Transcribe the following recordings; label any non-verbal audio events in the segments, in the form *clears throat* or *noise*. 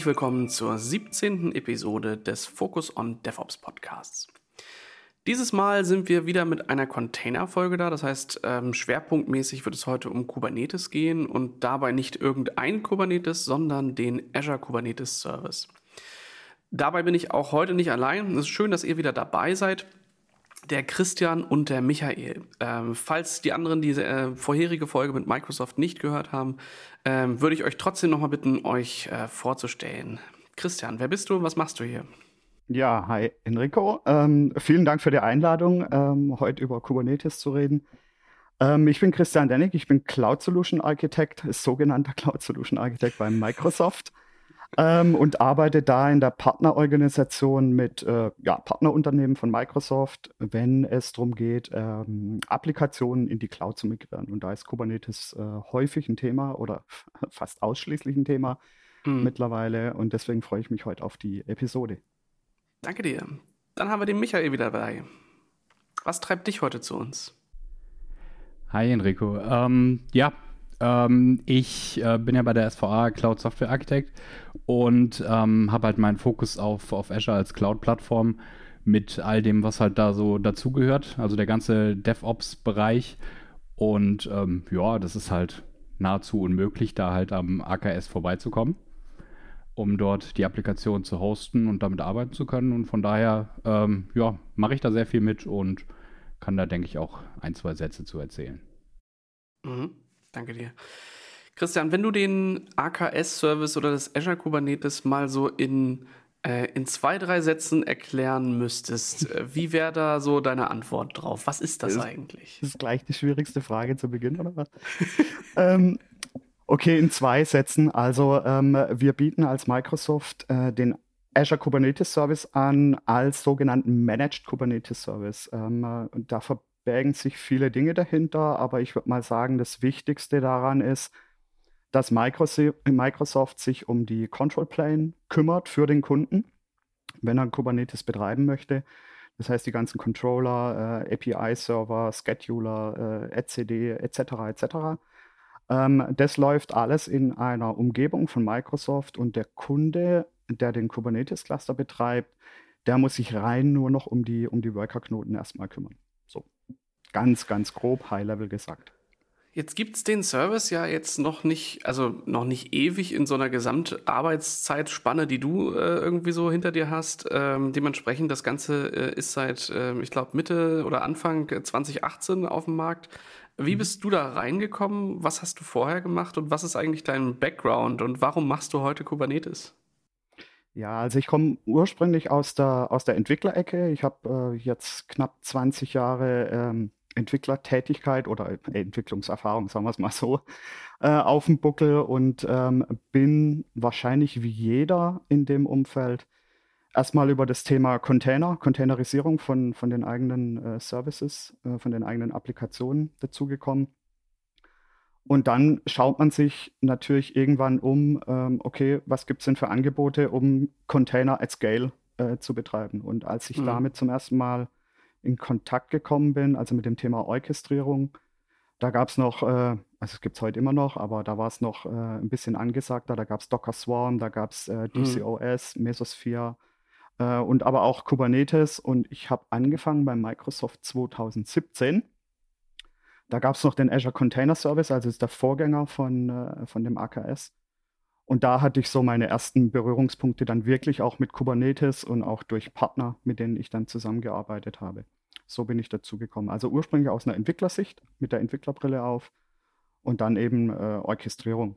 Herzlich willkommen zur 17. Episode des Focus on DevOps Podcasts. Dieses Mal sind wir wieder mit einer Container-Folge da. Das heißt, ähm, schwerpunktmäßig wird es heute um Kubernetes gehen und dabei nicht irgendein Kubernetes, sondern den Azure Kubernetes Service. Dabei bin ich auch heute nicht allein. Es ist schön, dass ihr wieder dabei seid der Christian und der Michael. Ähm, falls die anderen diese äh, vorherige Folge mit Microsoft nicht gehört haben, ähm, würde ich euch trotzdem nochmal bitten, euch äh, vorzustellen. Christian, wer bist du und was machst du hier? Ja, hi Enrico. Ähm, vielen Dank für die Einladung, ähm, heute über Kubernetes zu reden. Ähm, ich bin Christian Dennig, ich bin Cloud Solution Architect, sogenannter *laughs* Cloud Solution Architect bei Microsoft ähm, und arbeite da in der Partnerorganisation mit äh, ja, Partnerunternehmen von Microsoft, wenn es darum geht, ähm, Applikationen in die Cloud zu migrieren. Und da ist Kubernetes äh, häufig ein Thema oder *laughs* fast ausschließlich ein Thema mhm. mittlerweile. Und deswegen freue ich mich heute auf die Episode. Danke dir. Dann haben wir den Michael wieder dabei. Was treibt dich heute zu uns? Hi Enrico. Ähm, ja, ähm, ich äh, bin ja bei der SVA Cloud Software Architect und ähm, habe halt meinen Fokus auf, auf Azure als Cloud-Plattform mit all dem, was halt da so dazugehört, also der ganze DevOps-Bereich. Und ähm, ja, das ist halt nahezu unmöglich, da halt am AKS vorbeizukommen, um dort die Applikation zu hosten und damit arbeiten zu können. Und von daher, ähm, ja, mache ich da sehr viel mit und kann da, denke ich, auch ein, zwei Sätze zu erzählen. Mhm. Danke dir. Christian, wenn du den AKS-Service oder das Azure Kubernetes mal so in, äh, in zwei, drei Sätzen erklären müsstest, äh, wie wäre da so deine Antwort drauf? Was ist das, das eigentlich? Das ist gleich die schwierigste Frage zu Beginn, oder was? *laughs* ähm, okay, in zwei Sätzen. Also ähm, wir bieten als Microsoft äh, den Azure Kubernetes Service an als sogenannten Managed Kubernetes Service. Ähm, äh, da bergen sich viele Dinge dahinter, aber ich würde mal sagen, das Wichtigste daran ist, dass Microsoft sich um die Control Plane kümmert für den Kunden, wenn er Kubernetes betreiben möchte. Das heißt, die ganzen Controller, äh, API-Server, Scheduler, äh, etcd etc. etc. Ähm, das läuft alles in einer Umgebung von Microsoft und der Kunde, der den Kubernetes-Cluster betreibt, der muss sich rein nur noch um die, um die Worker-Knoten erstmal kümmern. Ganz, ganz grob, High-Level gesagt. Jetzt gibt es den Service ja jetzt noch nicht, also noch nicht ewig in so einer Gesamtarbeitszeitspanne, die du äh, irgendwie so hinter dir hast. Ähm, dementsprechend, das Ganze äh, ist seit, äh, ich glaube, Mitte oder Anfang 2018 auf dem Markt. Wie mhm. bist du da reingekommen? Was hast du vorher gemacht und was ist eigentlich dein Background und warum machst du heute Kubernetes? Ja, also ich komme ursprünglich aus der, aus der Entwicklerecke. Ich habe äh, jetzt knapp 20 Jahre ähm, Entwicklertätigkeit oder äh, Entwicklungserfahrung, sagen wir es mal so, äh, auf dem Buckel und ähm, bin wahrscheinlich wie jeder in dem Umfeld erstmal über das Thema Container, Containerisierung von, von den eigenen äh, Services, äh, von den eigenen Applikationen dazugekommen. Und dann schaut man sich natürlich irgendwann um, ähm, okay, was gibt es denn für Angebote, um Container at Scale äh, zu betreiben. Und als ich mhm. damit zum ersten Mal in Kontakt gekommen bin, also mit dem Thema Orchestrierung. Da gab es noch, äh, also es gibt es heute immer noch, aber da war es noch äh, ein bisschen angesagter. Da gab es Docker Swarm, da gab es äh, DCOS, mhm. Mesosphere äh, und aber auch Kubernetes. Und ich habe angefangen bei Microsoft 2017. Da gab es noch den Azure Container Service, also ist der Vorgänger von, äh, von dem AKS. Und da hatte ich so meine ersten Berührungspunkte dann wirklich auch mit Kubernetes und auch durch Partner, mit denen ich dann zusammengearbeitet habe. So bin ich dazu gekommen. Also ursprünglich aus einer Entwicklersicht, mit der Entwicklerbrille auf und dann eben äh, Orchestrierung.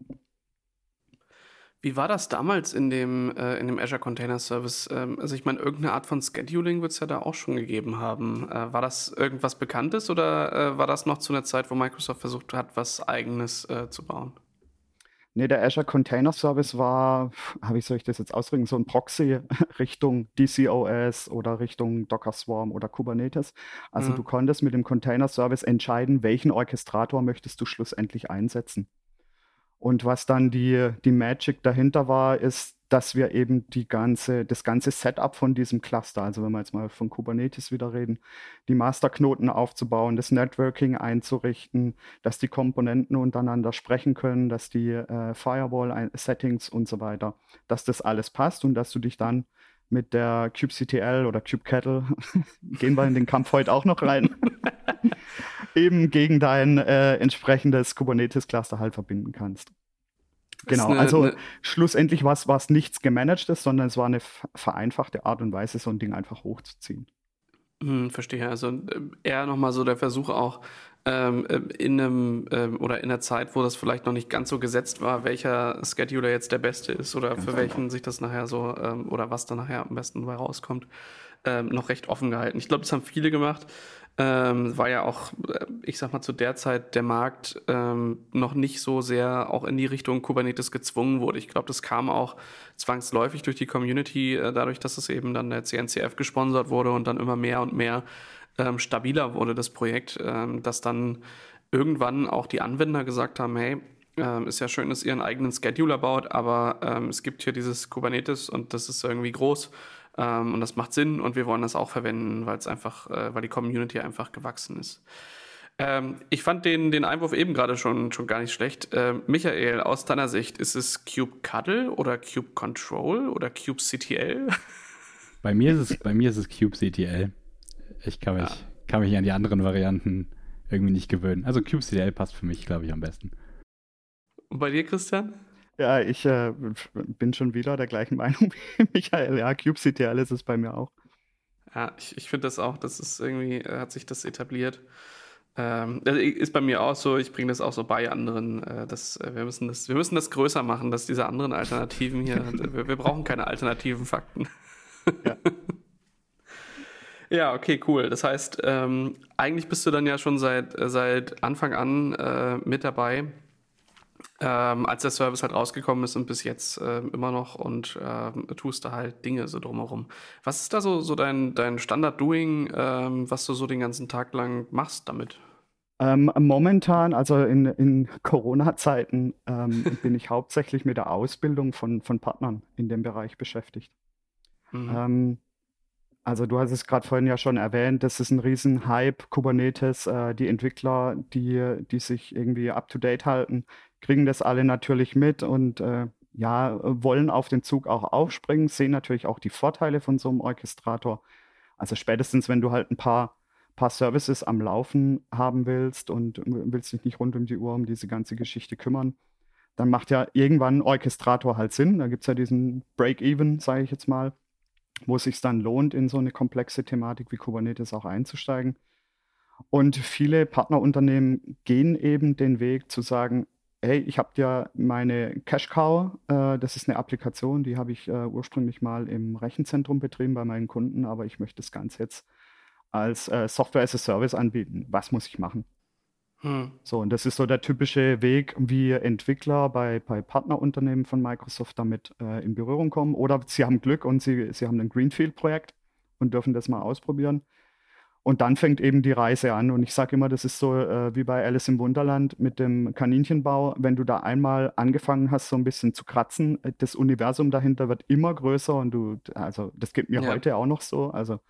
Wie war das damals in dem, äh, in dem Azure Container Service? Ähm, also ich meine, irgendeine Art von Scheduling wird es ja da auch schon gegeben haben. Äh, war das irgendwas Bekanntes oder äh, war das noch zu einer Zeit, wo Microsoft versucht hat, was eigenes äh, zu bauen? Nee, der Azure Container Service war, wie soll ich das jetzt ausdrücken, so ein Proxy *laughs* Richtung DCOS oder Richtung Docker Swarm oder Kubernetes. Also mhm. du konntest mit dem Container Service entscheiden, welchen Orchestrator möchtest du schlussendlich einsetzen. Und was dann die, die Magic dahinter war, ist, dass wir eben die ganze, das ganze Setup von diesem Cluster, also wenn wir jetzt mal von Kubernetes wieder reden, die Masterknoten aufzubauen, das Networking einzurichten, dass die Komponenten untereinander sprechen können, dass die äh, Firewall-Settings und so weiter, dass das alles passt und dass du dich dann mit der kubectl oder kubectl, *laughs* gehen wir in den Kampf heute auch noch rein, *laughs* eben gegen dein äh, entsprechendes Kubernetes-Cluster halt verbinden kannst. Genau, eine, also eine, schlussendlich war es nichts gemanagtes, sondern es war eine vereinfachte Art und Weise, so ein Ding einfach hochzuziehen. Hm, verstehe. Also äh, eher nochmal so der Versuch auch ähm, äh, in einem ähm, oder in einer Zeit, wo das vielleicht noch nicht ganz so gesetzt war, welcher Scheduler jetzt der beste ist oder ganz für welchen einfach. sich das nachher so ähm, oder was da nachher am besten dabei rauskommt, ähm, noch recht offen gehalten. Ich glaube, das haben viele gemacht. Ähm, war ja auch, äh, ich sag mal, zu der Zeit der Markt ähm, noch nicht so sehr auch in die Richtung Kubernetes gezwungen wurde. Ich glaube, das kam auch zwangsläufig durch die Community, äh, dadurch, dass es eben dann der CNCF gesponsert wurde und dann immer mehr und mehr ähm, stabiler wurde, das Projekt, ähm, dass dann irgendwann auch die Anwender gesagt haben, hey, ähm, ist ja schön, dass ihr einen eigenen Scheduler baut, aber ähm, es gibt hier dieses Kubernetes und das ist irgendwie groß ähm, und das macht Sinn und wir wollen das auch verwenden, weil es einfach, äh, weil die Community einfach gewachsen ist. Ähm, ich fand den, den Einwurf eben gerade schon, schon gar nicht schlecht. Ähm, Michael, aus deiner Sicht, ist es Cube Cuddle oder Cube Control oder Cube CTL? *laughs* Bei mir ist es, bei mir ist es Cube CTL. Ich kann mich, ja. kann mich an die anderen Varianten irgendwie nicht gewöhnen. Also Cube CTL passt für mich, glaube ich, am besten. Und bei dir, Christian? Ja, ich äh, bin schon wieder der gleichen *laughs* Meinung wie Michael. Ja, kubectl ist es bei mir auch. Ja, ich, ich finde das auch, das ist irgendwie, äh, hat sich das etabliert. Ähm, ist bei mir auch so, ich bringe das auch so bei anderen. Äh, dass, äh, wir, müssen das, wir müssen das größer machen, dass diese anderen Alternativen hier, *laughs* wir, wir, brauchen keine alternativen Fakten. Ja. *laughs* ja, okay, cool. Das heißt, ähm, eigentlich bist du dann ja schon seit, seit Anfang an äh, mit dabei ähm, als der Service halt rausgekommen ist und bis jetzt äh, immer noch und äh, tust da halt Dinge so drumherum. Was ist da so, so dein, dein Standard-Doing, ähm, was du so den ganzen Tag lang machst damit? Ähm, momentan, also in, in Corona-Zeiten, ähm, *laughs* bin ich hauptsächlich mit der Ausbildung von, von Partnern in dem Bereich beschäftigt. Mhm. Ähm, also du hast es gerade vorhin ja schon erwähnt, das ist ein riesen Hype, Kubernetes, äh, die Entwickler, die, die sich irgendwie up-to-date halten, kriegen das alle natürlich mit und äh, ja, wollen auf den Zug auch aufspringen, sehen natürlich auch die Vorteile von so einem Orchestrator. Also spätestens, wenn du halt ein paar, paar Services am Laufen haben willst und willst dich nicht rund um die Uhr um diese ganze Geschichte kümmern, dann macht ja irgendwann ein Orchestrator halt Sinn. Da gibt es ja diesen Break-Even, sage ich jetzt mal, wo es sich dann lohnt, in so eine komplexe Thematik wie Kubernetes auch einzusteigen. Und viele Partnerunternehmen gehen eben den Weg zu sagen, hey, ich habe ja meine Cash Cow, äh, das ist eine Applikation, die habe ich äh, ursprünglich mal im Rechenzentrum betrieben bei meinen Kunden, aber ich möchte das Ganze jetzt als äh, Software as a Service anbieten. Was muss ich machen? Hm. So, und das ist so der typische Weg, wie Entwickler bei, bei Partnerunternehmen von Microsoft damit äh, in Berührung kommen. Oder sie haben Glück und sie, sie haben ein Greenfield-Projekt und dürfen das mal ausprobieren. Und dann fängt eben die Reise an. Und ich sage immer, das ist so äh, wie bei Alice im Wunderland mit dem Kaninchenbau. Wenn du da einmal angefangen hast, so ein bisschen zu kratzen, äh, das Universum dahinter wird immer größer und du, also das geht mir ja. heute auch noch so. Also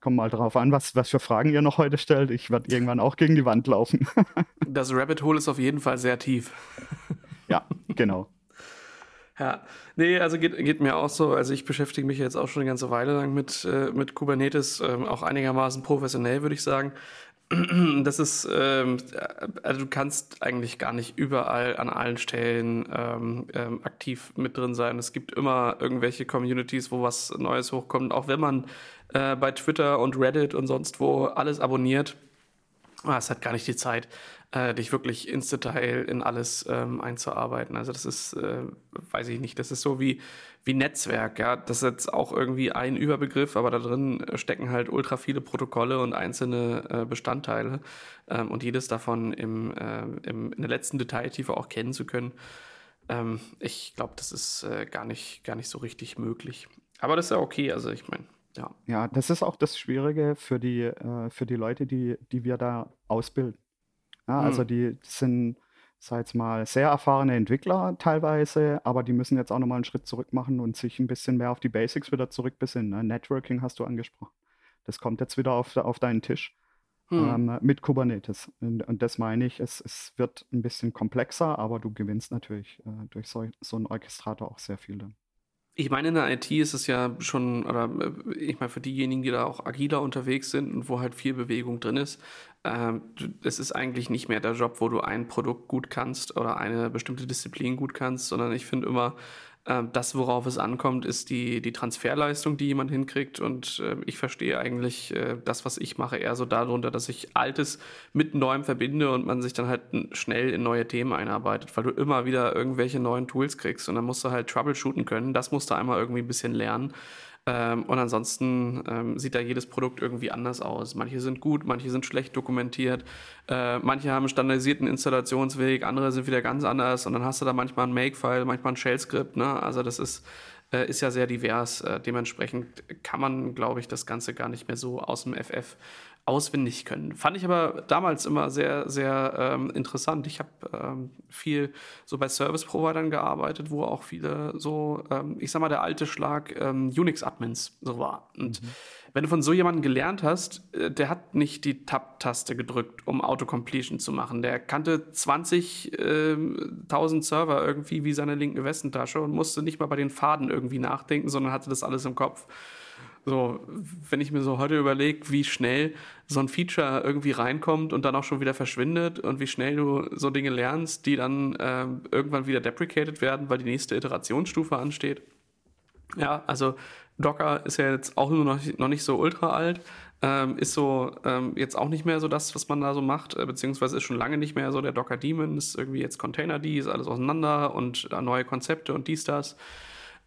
kommt mal drauf an, was, was für Fragen ihr noch heute stellt. Ich werde irgendwann auch gegen die Wand laufen. *laughs* das Rabbit Hole ist auf jeden Fall sehr tief. ja, genau. Ja, nee, also geht, geht mir auch so. Also ich beschäftige mich jetzt auch schon eine ganze Weile lang mit, äh, mit Kubernetes, ähm, auch einigermaßen professionell, würde ich sagen. *clears throat* Das ist, ähm, also du kannst eigentlich gar nicht überall an allen Stellen ähm, ähm, aktiv mit drin sein. Es gibt immer irgendwelche Communities, wo was Neues hochkommt. Auch wenn man äh, bei Twitter und Reddit und sonst wo alles abonniert, ah, es hat gar nicht die Zeit äh, dich wirklich ins Detail in alles ähm, einzuarbeiten. Also das ist, äh, weiß ich nicht, das ist so wie, wie Netzwerk, ja. Das ist jetzt auch irgendwie ein Überbegriff, aber da drin stecken halt ultra viele Protokolle und einzelne äh, Bestandteile ähm, und jedes davon im, äh, im, in der letzten Detailtiefe auch kennen zu können. Ähm, ich glaube, das ist äh, gar, nicht, gar nicht so richtig möglich. Aber das ist ja okay, also ich meine, ja. Ja, das ist auch das Schwierige für die, äh, für die Leute, die, die wir da ausbilden. Ja, also hm. die sind sag jetzt mal, sehr erfahrene Entwickler teilweise, aber die müssen jetzt auch nochmal einen Schritt zurück machen und sich ein bisschen mehr auf die Basics wieder zurückbesinnen. Ne? Networking hast du angesprochen. Das kommt jetzt wieder auf, auf deinen Tisch hm. ähm, mit Kubernetes. Und, und, das meine ich, es, es wird ein bisschen komplexer, aber du gewinnst natürlich äh, durch so, so einen Orchestrator auch sehr viel dann. Ich meine, in der IT ist es ja schon, oder äh, ich meine, für diejenigen, die da auch agiler unterwegs sind und wo halt viel Bewegung drin ist, äh, es ist eigentlich nicht mehr der Job, wo du ein Produkt gut kannst oder eine bestimmte Disziplin gut kannst, sondern ich finde immer, das, worauf es ankommt, ist die, die Transferleistung, die jemand hinkriegt. Und äh, ich verstehe eigentlich äh, das, was ich mache, eher so darunter, dass ich Altes mit Neuem verbinde und man sich dann halt schnell in neue Themen einarbeitet, weil du immer wieder irgendwelche neuen Tools kriegst und dann musst du halt troubleshooten können. Das musst du einmal irgendwie ein bisschen lernen. Ähm, und ansonsten ähm, sieht da jedes Produkt irgendwie anders aus. Manche sind gut, manche sind schlecht dokumentiert, äh, manche haben einen standardisierten Installationsweg, andere sind wieder ganz anders und dann hast du da manchmal ein Make-File, manchmal ein Shell-Skript. Ne? Also das ist, äh, ist ja sehr divers. Äh, dementsprechend kann man, glaube ich, das Ganze gar nicht mehr so aus dem FF auswendig können. Fand ich aber damals immer sehr, sehr ähm, interessant. Ich habe ähm, viel so bei Service-Providern gearbeitet, wo auch viele so, ähm, ich sag mal, der alte Schlag ähm, Unix-Admins so war. Und mhm. wenn du von so jemandem gelernt hast, äh, der hat nicht die Tab-Taste gedrückt, um Autocompletion zu machen. Der kannte 20.000 äh, Server irgendwie wie seine linke Westentasche und musste nicht mal bei den Faden irgendwie nachdenken, sondern hatte das alles im Kopf. So, wenn ich mir so heute überlege, wie schnell so ein Feature irgendwie reinkommt und dann auch schon wieder verschwindet und wie schnell du so Dinge lernst, die dann äh, irgendwann wieder deprecated werden, weil die nächste Iterationsstufe ansteht. Ja, also Docker ist ja jetzt auch nur noch, noch nicht so ultra alt, ähm, ist so ähm, jetzt auch nicht mehr so das, was man da so macht, äh, beziehungsweise ist schon lange nicht mehr so der Docker Daemon, ist irgendwie jetzt Container, die ist alles auseinander und äh, neue Konzepte und dies, das.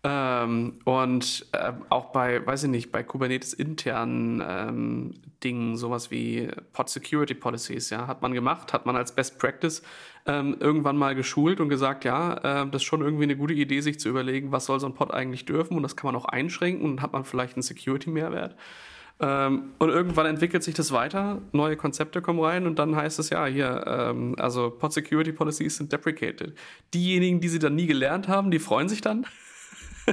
Ähm, und äh, auch bei, weiß ich nicht, bei Kubernetes internen ähm, Dingen, sowas wie Pod Security Policies, ja, hat man gemacht, hat man als Best Practice ähm, irgendwann mal geschult und gesagt, ja, äh, das ist schon irgendwie eine gute Idee, sich zu überlegen, was soll so ein Pod eigentlich dürfen und das kann man auch einschränken und hat man vielleicht einen Security-Mehrwert. Ähm, und irgendwann entwickelt sich das weiter, neue Konzepte kommen rein und dann heißt es ja hier, ähm, also Pod Security Policies sind deprecated. Diejenigen, die sie dann nie gelernt haben, die freuen sich dann.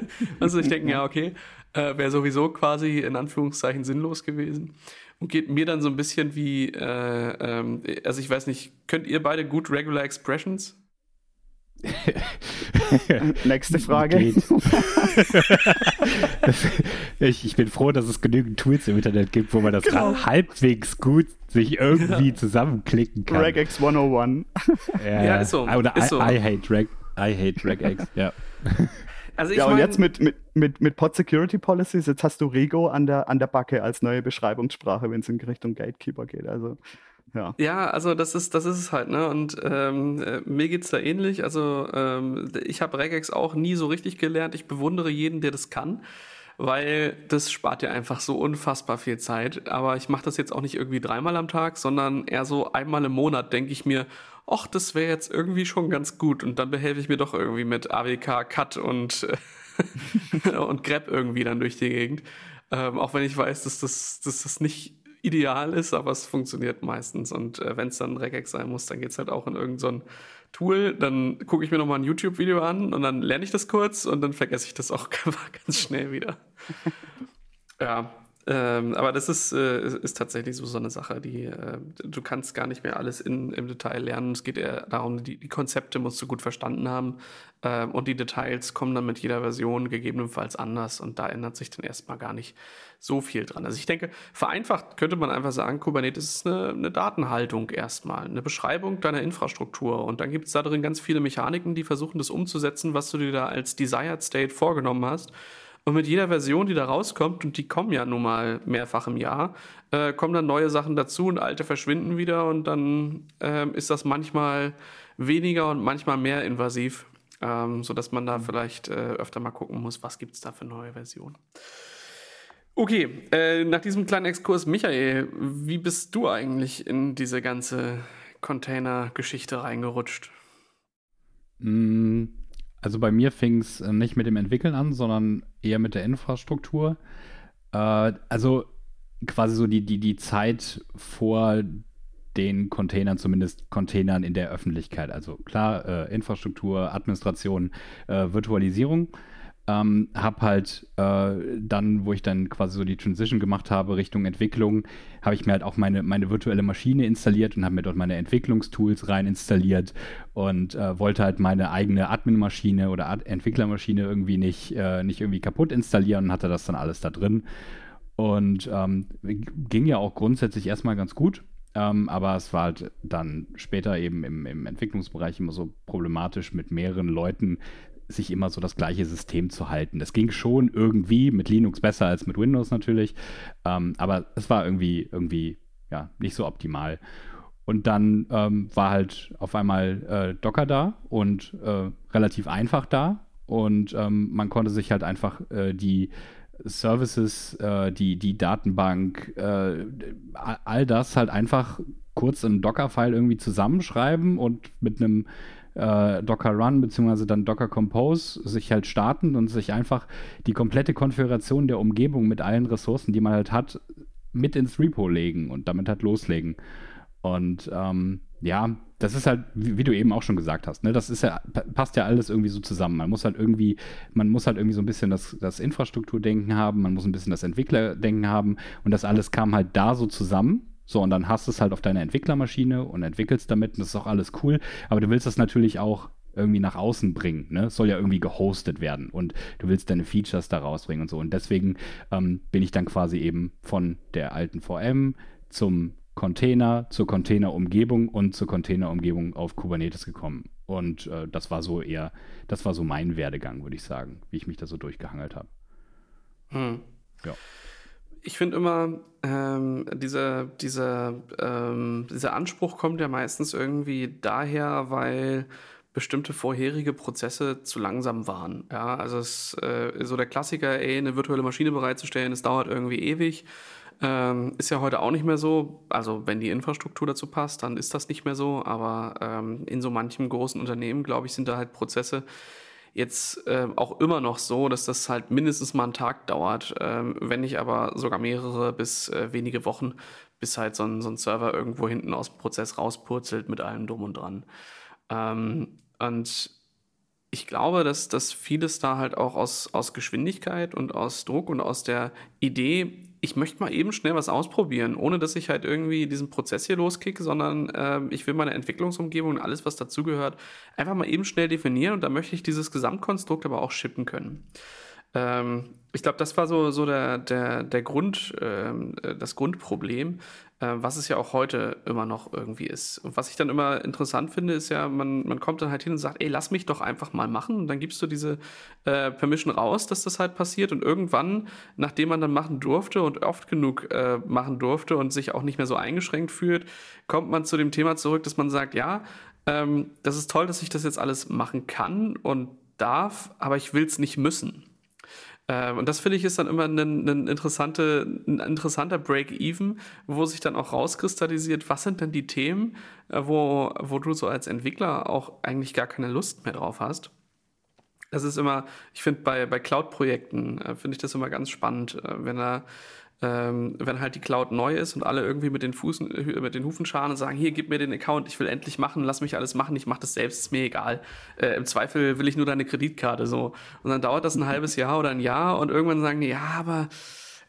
*laughs* also ich denke, ja, okay, äh, wäre sowieso quasi in Anführungszeichen sinnlos gewesen. Und geht mir dann so ein bisschen wie, äh, ähm, also ich weiß nicht, könnt ihr beide gut Regular Expressions? *laughs* Nächste Frage. *laughs* ich, ich, bin froh, dass es genügend Tools im Internet gibt, wo man das genau. halbwegs gut sich irgendwie zusammenklicken kann. Regex 101. Ja, ja ist so. Oder ist I, so. I, hate Reg, I hate Regex, ja. Also ja, und mein, jetzt mit, mit, mit, mit Pod Security Policies, jetzt hast du Rego an der, an der Backe als neue Beschreibungssprache, wenn es in Richtung Gatekeeper geht. Also, ja. Ja, also das ist, das ist es halt, ne? Und ähm, äh, mir geht's da ähnlich. Also ähm, ich habe Regex auch nie so richtig gelernt. Ich bewundere jeden, der das kann weil das spart ja einfach so unfassbar viel Zeit. Aber ich mache das jetzt auch nicht irgendwie dreimal am Tag, sondern eher so einmal im Monat denke ich mir, ach, das wäre jetzt irgendwie schon ganz gut. Und dann behelfe ich mir doch irgendwie mit AWK, Cut und, *laughs* und grep irgendwie dann durch die Gegend. Ähm, auch wenn ich weiß, dass das, dass das nicht ideal ist, aber es funktioniert meistens. Und äh, wenn es dann Regex sein muss, dann geht es halt auch in irgendein so Tool. Dann gucke ich mir nochmal ein YouTube-Video an und dann lerne ich das kurz und dann vergesse ich das auch *laughs* ganz schnell wieder. ja, ähm, aber das ist, äh, ist tatsächlich so, so eine Sache, die äh, du kannst gar nicht mehr alles in, im Detail lernen. Es geht eher darum, die, die Konzepte musst du gut verstanden haben äh, und die Details kommen dann mit jeder Version gegebenenfalls anders und da ändert sich dann erstmal gar nicht so viel dran. Also ich denke, vereinfacht könnte man einfach sagen, Kubernetes ist eine, eine Datenhaltung erstmal, eine Beschreibung deiner Infrastruktur und dann gibt es da drin ganz viele Mechaniken, die versuchen das umzusetzen, was du dir da als Desired State vorgenommen hast. Und mit jeder Version, die da rauskommt, und die kommen ja nun mal mehrfach im Jahr, äh, kommen dann neue Sachen dazu und alte verschwinden wieder und dann äh, ist das manchmal weniger und manchmal mehr invasiv, ähm, sodass man da vielleicht äh, öfter mal gucken muss, was gibt es da für neue Versionen. Okay, äh, nach diesem kleinen Exkurs, Michael, wie bist du eigentlich in diese ganze Container-Geschichte reingerutscht? Mm, also bei mir fing es äh, nicht mit dem Entwickeln an, sondern eher mit der Infrastruktur. Äh, also quasi so die, die, die Zeit vor den Containern, zumindest Containern in der Öffentlichkeit. Also klar, äh, Infrastruktur, Administration, äh, Virtualisierung. Ähm, hab halt äh, dann, wo ich dann quasi so die Transition gemacht habe Richtung Entwicklung, habe ich mir halt auch meine, meine virtuelle Maschine installiert und habe mir dort meine Entwicklungstools rein installiert und äh, wollte halt meine eigene Admin-Maschine oder Ad Entwicklermaschine irgendwie nicht, äh, nicht irgendwie kaputt installieren und hatte das dann alles da drin. Und ähm, ging ja auch grundsätzlich erstmal ganz gut. Ähm, aber es war halt dann später eben im, im Entwicklungsbereich immer so problematisch, mit mehreren Leuten sich immer so das gleiche System zu halten. Das ging schon irgendwie mit Linux besser als mit Windows natürlich, ähm, aber es war irgendwie, irgendwie ja, nicht so optimal. Und dann ähm, war halt auf einmal äh, Docker da und äh, relativ einfach da. Und ähm, man konnte sich halt einfach äh, die Services, äh, die, die Datenbank, äh, all das halt einfach kurz in Docker-File irgendwie zusammenschreiben und mit einem äh, Docker Run beziehungsweise dann Docker Compose sich halt starten und sich einfach die komplette Konfiguration der Umgebung mit allen Ressourcen, die man halt hat, mit ins Repo legen und damit halt loslegen. Und ähm, ja, das ist halt, wie, du eben auch schon gesagt hast, ne, das ist ja, passt ja alles irgendwie so zusammen. Man muss halt irgendwie, man muss halt irgendwie so ein bisschen das, das Infrastrukturdenken haben, man muss ein bisschen das Entwicklerdenken haben und das alles kam halt da so zusammen. So, und dann hast du es halt auf deiner Entwicklermaschine und entwickelst damit und das ist auch alles cool. Aber du willst das natürlich auch irgendwie nach außen bringen. Ne? Es soll ja irgendwie gehostet werden und du willst deine Features da rausbringen und so. Und deswegen ähm, bin ich dann quasi eben von der alten VM zum Container, zur Containerumgebung und zur Containerumgebung auf Kubernetes gekommen. Und äh, das war so eher, das war so mein Werdegang, würde ich sagen, wie ich mich da so durchgehangelt habe. Hm. Ja ich finde immer, ähm, dieser, dieser, ähm, dieser Anspruch kommt ja meistens irgendwie daher, weil bestimmte vorherige Prozesse zu langsam waren. Ja, also es äh, so der Klassiker, ey, eine virtuelle Maschine bereitzustellen, es dauert irgendwie ewig. Ähm, ist ja heute auch nicht mehr so. Also wenn die Infrastruktur dazu passt, dann ist das nicht mehr so. Aber ähm, in so manchem großen Unternehmen, glaube ich, sind da halt Prozesse, jetzt äh, auch immer noch so, dass das halt mindestens mal einen Tag dauert, ähm, wenn nicht aber sogar mehrere bis äh, wenige Wochen, bis halt so ein, so ein Server irgendwo hinten aus dem Prozess rauspurzelt mit allem drum und dran. Ähm, und ich glaube, dass, dass vieles da halt auch aus, aus Geschwindigkeit und aus Druck und aus der Idee, ich möchte mal eben schnell was ausprobieren, ohne dass ich halt irgendwie diesen Prozess hier loskicke, sondern äh, ich will meine Entwicklungsumgebung und alles, was dazugehört, einfach mal eben schnell definieren und da möchte ich dieses Gesamtkonstrukt aber auch shippen können. Ähm, ich glaube, das war so, so der, der, der Grund, ähm, äh, das Grundproblem, äh, was es ja auch heute immer noch irgendwie ist. Und was ich dann immer interessant finde, ist ja, man, man kommt dann halt hin und sagt, ey, lass mich doch einfach mal machen. Und dann gibst du diese äh, Permission raus, dass das halt passiert. Und irgendwann, nachdem man dann machen durfte und oft genug äh, machen durfte und sich auch nicht mehr so eingeschränkt fühlt, kommt man zu dem Thema zurück, dass man sagt, ja, ähm, das ist toll, dass ich das jetzt alles machen kann und darf, aber ich will es nicht müssen. Ähm, und das finde ich ist dann immer ein, ein, interessante, ein interessanter Break-Even, wo sich dann auch rauskristallisiert, was sind denn die Themen, äh, wo, wo du so als Entwickler auch eigentlich gar keine Lust mehr drauf hast. Das ist immer, ich finde bei, bei Cloud-Projekten, äh, finde ich das immer ganz spannend, äh, wenn da ähm, wenn halt die Cloud neu ist und alle irgendwie mit den, Fußen, äh, mit den Hufen scharen und sagen, hier, gib mir den Account, ich will endlich machen, lass mich alles machen, ich mache das selbst, ist mir egal. Äh, Im Zweifel will ich nur deine Kreditkarte so. Und dann dauert das ein halbes Jahr oder ein Jahr und irgendwann sagen die, ja, aber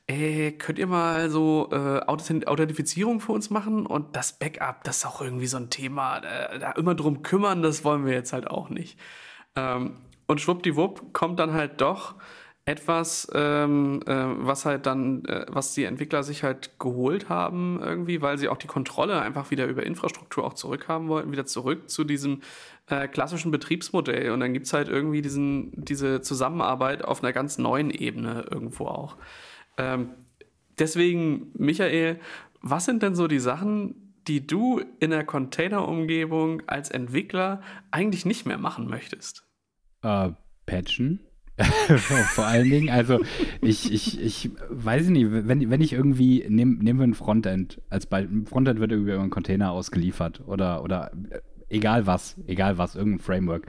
ey, könnt ihr mal so äh, Authentifizierung für uns machen und das Backup, das ist auch irgendwie so ein Thema, äh, da immer drum kümmern, das wollen wir jetzt halt auch nicht. Ähm, und schwuppdiwupp kommt dann halt doch etwas, ähm, äh, was halt dann, äh, was die Entwickler sich halt geholt haben irgendwie, weil sie auch die Kontrolle einfach wieder über Infrastruktur auch zurückhaben wollten, wieder zurück zu diesem äh, klassischen Betriebsmodell. Und dann gibt's halt irgendwie diesen, diese Zusammenarbeit auf einer ganz neuen Ebene irgendwo auch. Ähm, deswegen, Michael, was sind denn so die Sachen, die du in der Container-Umgebung als Entwickler eigentlich nicht mehr machen möchtest? Uh, patchen *laughs* Vor allen Dingen, also ich, ich, ich weiß nicht, wenn, wenn ich irgendwie, nehm, nehmen wir ein Frontend, als Beispiel, Frontend wird irgendwie über einen Container ausgeliefert oder, oder äh, egal was, egal was, irgendein Framework.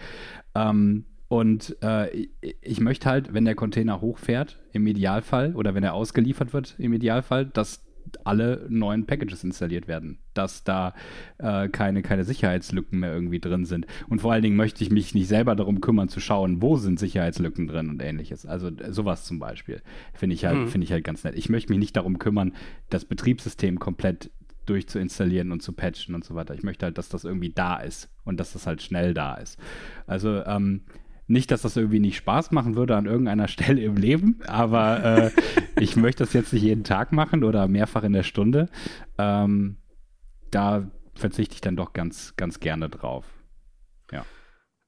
Ähm, und äh, ich möchte halt, wenn der Container hochfährt, im Idealfall, oder wenn er ausgeliefert wird, im Idealfall, dass alle neuen Packages installiert werden, dass da äh, keine, keine Sicherheitslücken mehr irgendwie drin sind. Und vor allen Dingen möchte ich mich nicht selber darum kümmern zu schauen, wo sind Sicherheitslücken drin und ähnliches. Also sowas zum Beispiel finde ich, halt, mhm. Find ich halt ganz nett. Ich möchte mich nicht darum kümmern, das Betriebssystem komplett durchzuinstallieren und zu patchen und so weiter. Ich möchte halt, dass das irgendwie da ist und dass das halt schnell da ist. Also ähm, nicht, dass das irgendwie nicht Spaß machen würde an irgendeiner *laughs* Stelle im Leben, aber äh, ich möchte das jetzt nicht jeden Tag machen oder mehrfach in der Stunde. Ähm, da verzichte ich dann doch ganz, ganz gerne drauf. Ja.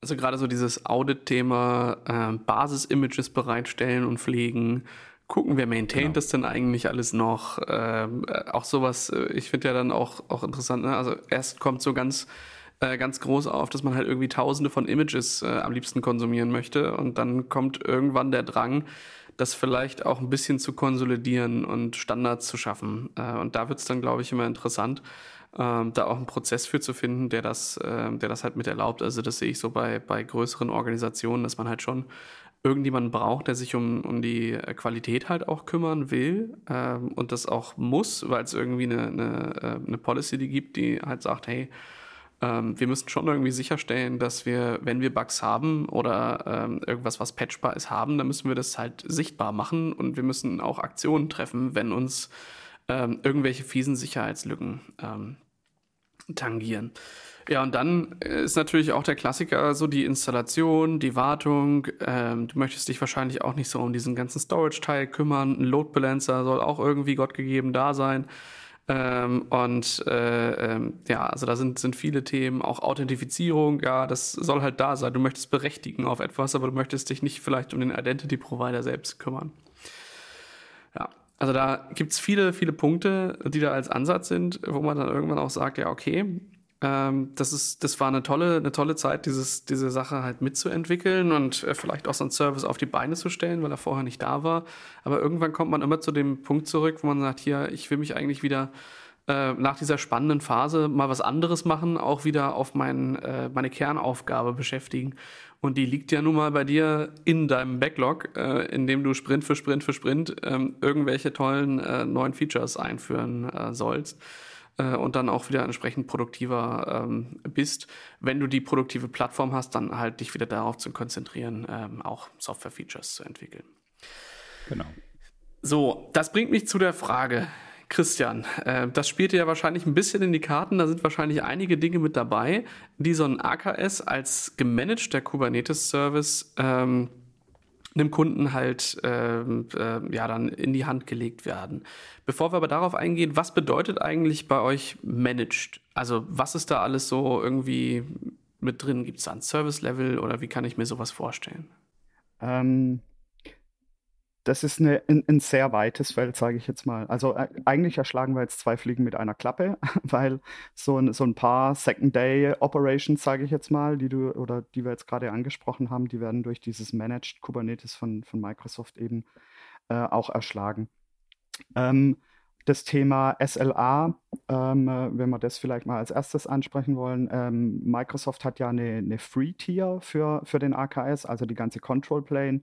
Also gerade so dieses Audit-Thema, äh, Basis-Images bereitstellen und pflegen, gucken, wer maintaint genau. das denn eigentlich alles noch. Ähm, äh, auch sowas, äh, ich finde ja dann auch, auch interessant, ne? also erst kommt so ganz äh, ganz groß auf, dass man halt irgendwie tausende von Images äh, am liebsten konsumieren möchte. Und dann kommt irgendwann der Drang, das vielleicht auch ein bisschen zu konsolidieren und Standards zu schaffen. Äh, und da wird es dann, glaube ich, immer interessant, ähm, da auch einen Prozess für zu finden, der das, äh, der das halt mit erlaubt. Also das sehe ich so bei, bei größeren Organisationen, dass man halt schon irgendjemanden braucht, der sich um, um die Qualität halt auch kümmern will ähm, und das auch muss, weil es irgendwie eine, eine, äh, eine Policy die gibt, die halt sagt, hey, wir müssen schon irgendwie sicherstellen, dass wir, wenn wir Bugs haben oder ähm, irgendwas, was patchbar ist, haben, dann müssen wir das halt sichtbar machen und wir müssen auch Aktionen treffen, wenn uns ähm, irgendwelche fiesen Sicherheitslücken ähm, tangieren. Ja, und dann ist natürlich auch der Klassiker so die Installation, die Wartung. Ähm, du möchtest dich wahrscheinlich auch nicht so um diesen ganzen Storage-Teil kümmern. Ein Load Balancer soll auch irgendwie gottgegeben da sein. Ähm, und äh, ähm, ja, also da sind, sind viele Themen, auch Authentifizierung, ja, das soll halt da sein. Du möchtest berechtigen auf etwas, aber du möchtest dich nicht vielleicht um den Identity Provider selbst kümmern. Ja, also da gibt es viele, viele Punkte, die da als Ansatz sind, wo man dann irgendwann auch sagt, ja, okay, ähm, das, ist, das war eine tolle, eine tolle Zeit, dieses, diese Sache halt mitzuentwickeln und äh, vielleicht auch so einen Service auf die Beine zu stellen, weil er vorher nicht da war. Aber irgendwann kommt man immer zu dem Punkt zurück, wo man sagt, hier, ich will mich eigentlich wieder äh, nach dieser spannenden Phase mal was anderes machen, auch wieder auf mein, äh, meine Kernaufgabe beschäftigen. Und die liegt ja nun mal bei dir in deinem Backlog, äh, in dem du Sprint für Sprint für Sprint ähm, irgendwelche tollen neuen Features einführen sollst äh, und dann auch wieder entsprechend produktiver ähm, bist. Wenn du die produktive Plattform hast, dann halt dich wieder darauf zu konzentrieren, ähm, auch Software-Features zu entwickeln. Genau. So, das bringt mich zu der Frage, Christian, äh, das spielt ja wahrscheinlich ein bisschen in die Karten. Da sind wahrscheinlich einige Dinge mit dabei, die so ein AKS als gemanagter Kubernetes-Service ähm, einem Kunden halt ähm, äh, ja dann in die Hand gelegt werden. Bevor wir aber darauf eingehen, was bedeutet eigentlich bei euch managed? Also was ist da alles so irgendwie mit drin? Gibt es da ein Service-Level oder wie kann ich mir sowas vorstellen? Ähm, das ist eine, ein, ein, sehr weites Feld, sage ich jetzt mal. Also äh, eigentlich erschlagen wir jetzt zwei Fliegen mit einer Klappe, *laughs* weil so ein, so ein paar Second-Day-Operations, sage ich jetzt mal, die du oder die wir jetzt gerade angesprochen haben, die werden durch dieses Managed Kubernetes von, von Microsoft eben äh, auch erschlagen. Ähm, das Thema SLA, ähm, äh, wenn wir das vielleicht mal als erstes ansprechen wollen, ähm, Microsoft hat ja eine, eine Free-Tier für, für den AKS, also die ganze Control Plane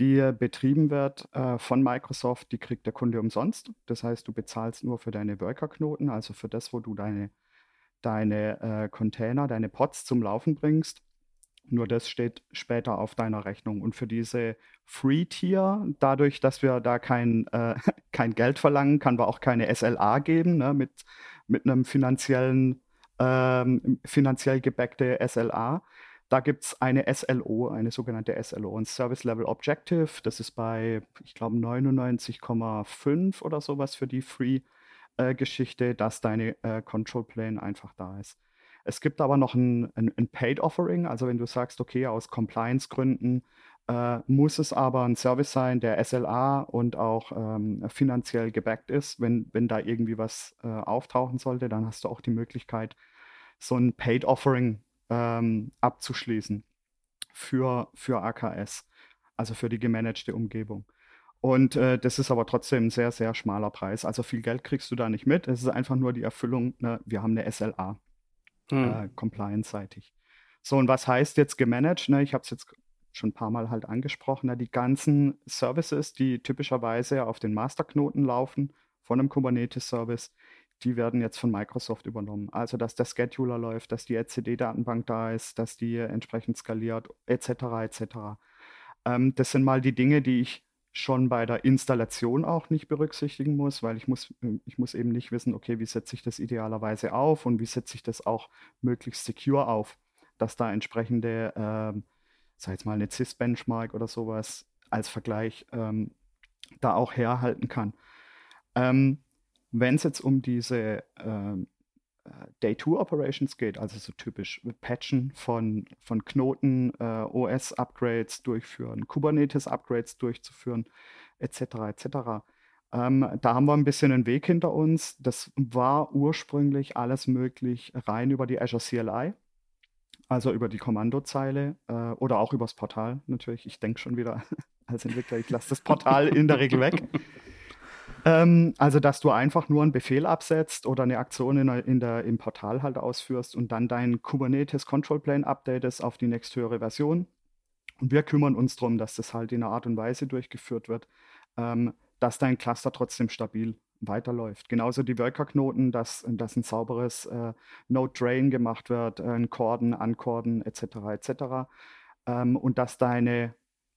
die betrieben wird äh, von Microsoft, die kriegt der Kunde umsonst. Das heißt, du bezahlst nur für deine Workerknoten, also für das, wo du deine, deine äh, Container, deine Pods zum Laufen bringst. Nur das steht später auf deiner Rechnung. Und für diese Free-Tier, dadurch, dass wir da kein, äh, *laughs* kein Geld verlangen, kann wir auch keine SLA geben, ne, mit, mit einem finanziellen, ähm, finanziell gebackte SLA. Da gibt es eine SLO, eine sogenannte SLO, ein Service Level Objective. Das ist bei, ich glaube, 99,5 oder sowas für die Free-Geschichte, äh, dass deine äh, Control Plane einfach da ist. Es gibt aber noch ein, ein, ein Paid Offering, also wenn du sagst, okay, aus Compliance-Gründen äh, muss es aber ein Service sein, der SLA und auch ähm, finanziell gebackt ist. Wenn, wenn da irgendwie was äh, auftauchen sollte, dann hast du auch die Möglichkeit, so ein Paid Offering ähm, abzuschließen für, für AKS, also für die gemanagte Umgebung. Und äh, das ist aber trotzdem ein sehr, sehr schmaler Preis. Also viel Geld kriegst du da nicht mit. Es ist einfach nur die Erfüllung, ne? wir haben eine SLA, hm. äh, compliance-seitig. So, und was heißt jetzt gemanagt? Ne? Ich habe es jetzt schon ein paar Mal halt angesprochen. Ne? Die ganzen Services, die typischerweise auf den Masterknoten laufen, von einem Kubernetes-Service, die werden jetzt von Microsoft übernommen. Also, dass der Scheduler läuft, dass die etcd-Datenbank da ist, dass die entsprechend skaliert, etc., etc. Ähm, das sind mal die Dinge, die ich schon bei der Installation auch nicht berücksichtigen muss, weil ich muss, ich muss eben nicht wissen, okay, wie setze ich das idealerweise auf und wie setze ich das auch möglichst secure auf, dass da entsprechende, ähm, sag jetzt mal eine CIS-Benchmark oder sowas als Vergleich ähm, da auch herhalten kann. Ähm, Wenn es jetzt um diese ähm, äh, Day-2-Operations geht, also so typisch Patchen von, von Knoten, äh, OS-Upgrades durchführen, Kubernetes-Upgrades durchzuführen, etc., etc. Ähm, da haben wir ein bisschen einen Weg hinter uns. Das war ursprünglich alles möglich rein über die Azure CLI, also über die Kommandozeile äh, oder auch übers Portal natürlich. Ich denke schon wieder *laughs* als Entwickler, ich lasse das Portal in der Regel weg. *laughs* Ähm, also, dass du einfach nur einen Befehl absetzt oder eine Aktion in der, in der, im Portal halt ausführst und dann dein Kubernetes Control Plane updatest auf die nächsthöhere Version. Und wir kümmern uns darum, dass das halt in einer Art und Weise durchgeführt wird, ähm, dass dein Cluster trotzdem stabil weiterläuft. Genauso die Worker-Knoten, dass, dass ein sauberes äh, Node-Drain gemacht wird, äh, ein Corden, Ankorden etc. etc. Ähm, und dass deine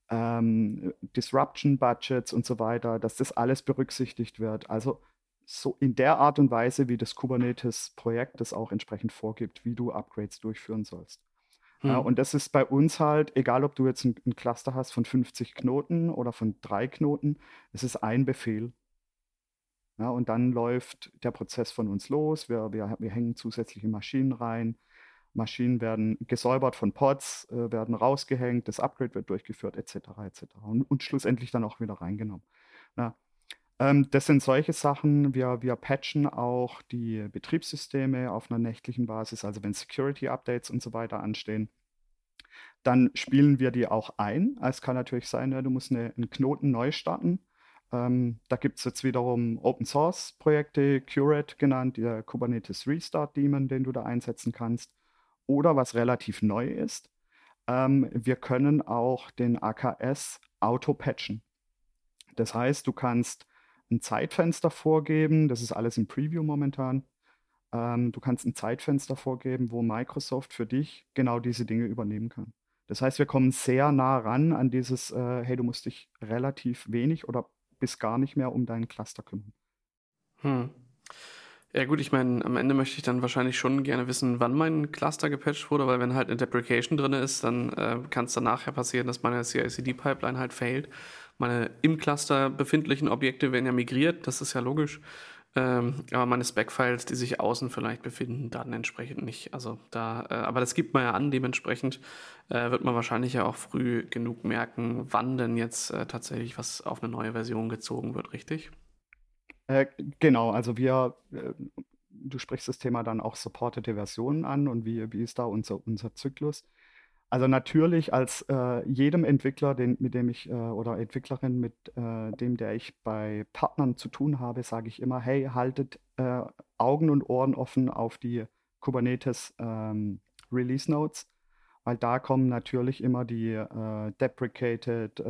ähm, Disruption Budgets und so weiter, dass das alles berücksichtigt wird. Also so in der Art und Weise, wie das Kubernetes-Projekt das auch entsprechend vorgibt, wie du Upgrades durchführen sollst. Hm. Ja, und das ist bei uns halt, egal ob du jetzt ein, ein, Cluster hast von 50 Knoten oder von drei Knoten, es ist ein Befehl. Ja, und dann läuft der Prozess von uns los. Wir, wir, wir hängen zusätzliche Maschinen rein. Maschinen werden gesäubert von Pods, äh, werden rausgehängt, das Upgrade wird durchgeführt, etc. etc. Und, und schlussendlich dann auch wieder reingenommen. Na, ähm, das sind solche Sachen. Wir, wir patchen auch die Betriebssysteme auf einer nächtlichen Basis, also wenn Security-Updates und so weiter anstehen. Dann spielen wir die auch ein. Es kann natürlich sein, ja, du musst eine, einen Knoten neu starten. Ähm, da gibt es jetzt wiederum Open Source Projekte, Curate genannt, der Kubernetes Restart Daemon, den du da einsetzen kannst. Oder was relativ neu ist, ähm, wir können auch den AKS auto-patchen. Das heißt, du kannst ein Zeitfenster vorgeben, das ist alles im Preview momentan. Ähm, du kannst ein Zeitfenster vorgeben, wo Microsoft für dich genau diese Dinge übernehmen kann. Das heißt, wir kommen sehr nah ran an dieses, äh, hey, du musst dich relativ wenig oder bis gar nicht mehr um deinen Cluster kümmern. Hm. Ja gut, ich meine, am Ende möchte ich dann wahrscheinlich schon gerne wissen, wann mein Cluster gepatcht wurde, weil wenn halt eine Deprecation drin ist, dann äh, kann es dann nachher passieren, dass meine CI/CD-Pipeline halt failt. Meine im Cluster befindlichen Objekte werden ja migriert, das ist ja logisch. Ähm, aber meine Spec-Files, die sich außen vielleicht befinden, dann entsprechend nicht. Also da, äh, aber das gibt man ja an, dementsprechend äh, wird man wahrscheinlich ja auch früh genug merken, wann denn jetzt äh, tatsächlich was auf eine neue Version gezogen wird, richtig? Äh, genau, also wir, äh, du sprichst das Thema dann auch supportete Versionen an und wie, wie ist da unser, unser Zyklus? Also natürlich als äh, jedem Entwickler, den, mit dem ich äh, oder Entwicklerin, mit äh, dem, der ich bei Partnern zu tun habe, sage ich immer, hey, haltet äh, Augen und Ohren offen auf die Kubernetes ähm, Release Notes, weil da kommen natürlich immer die äh, deprecated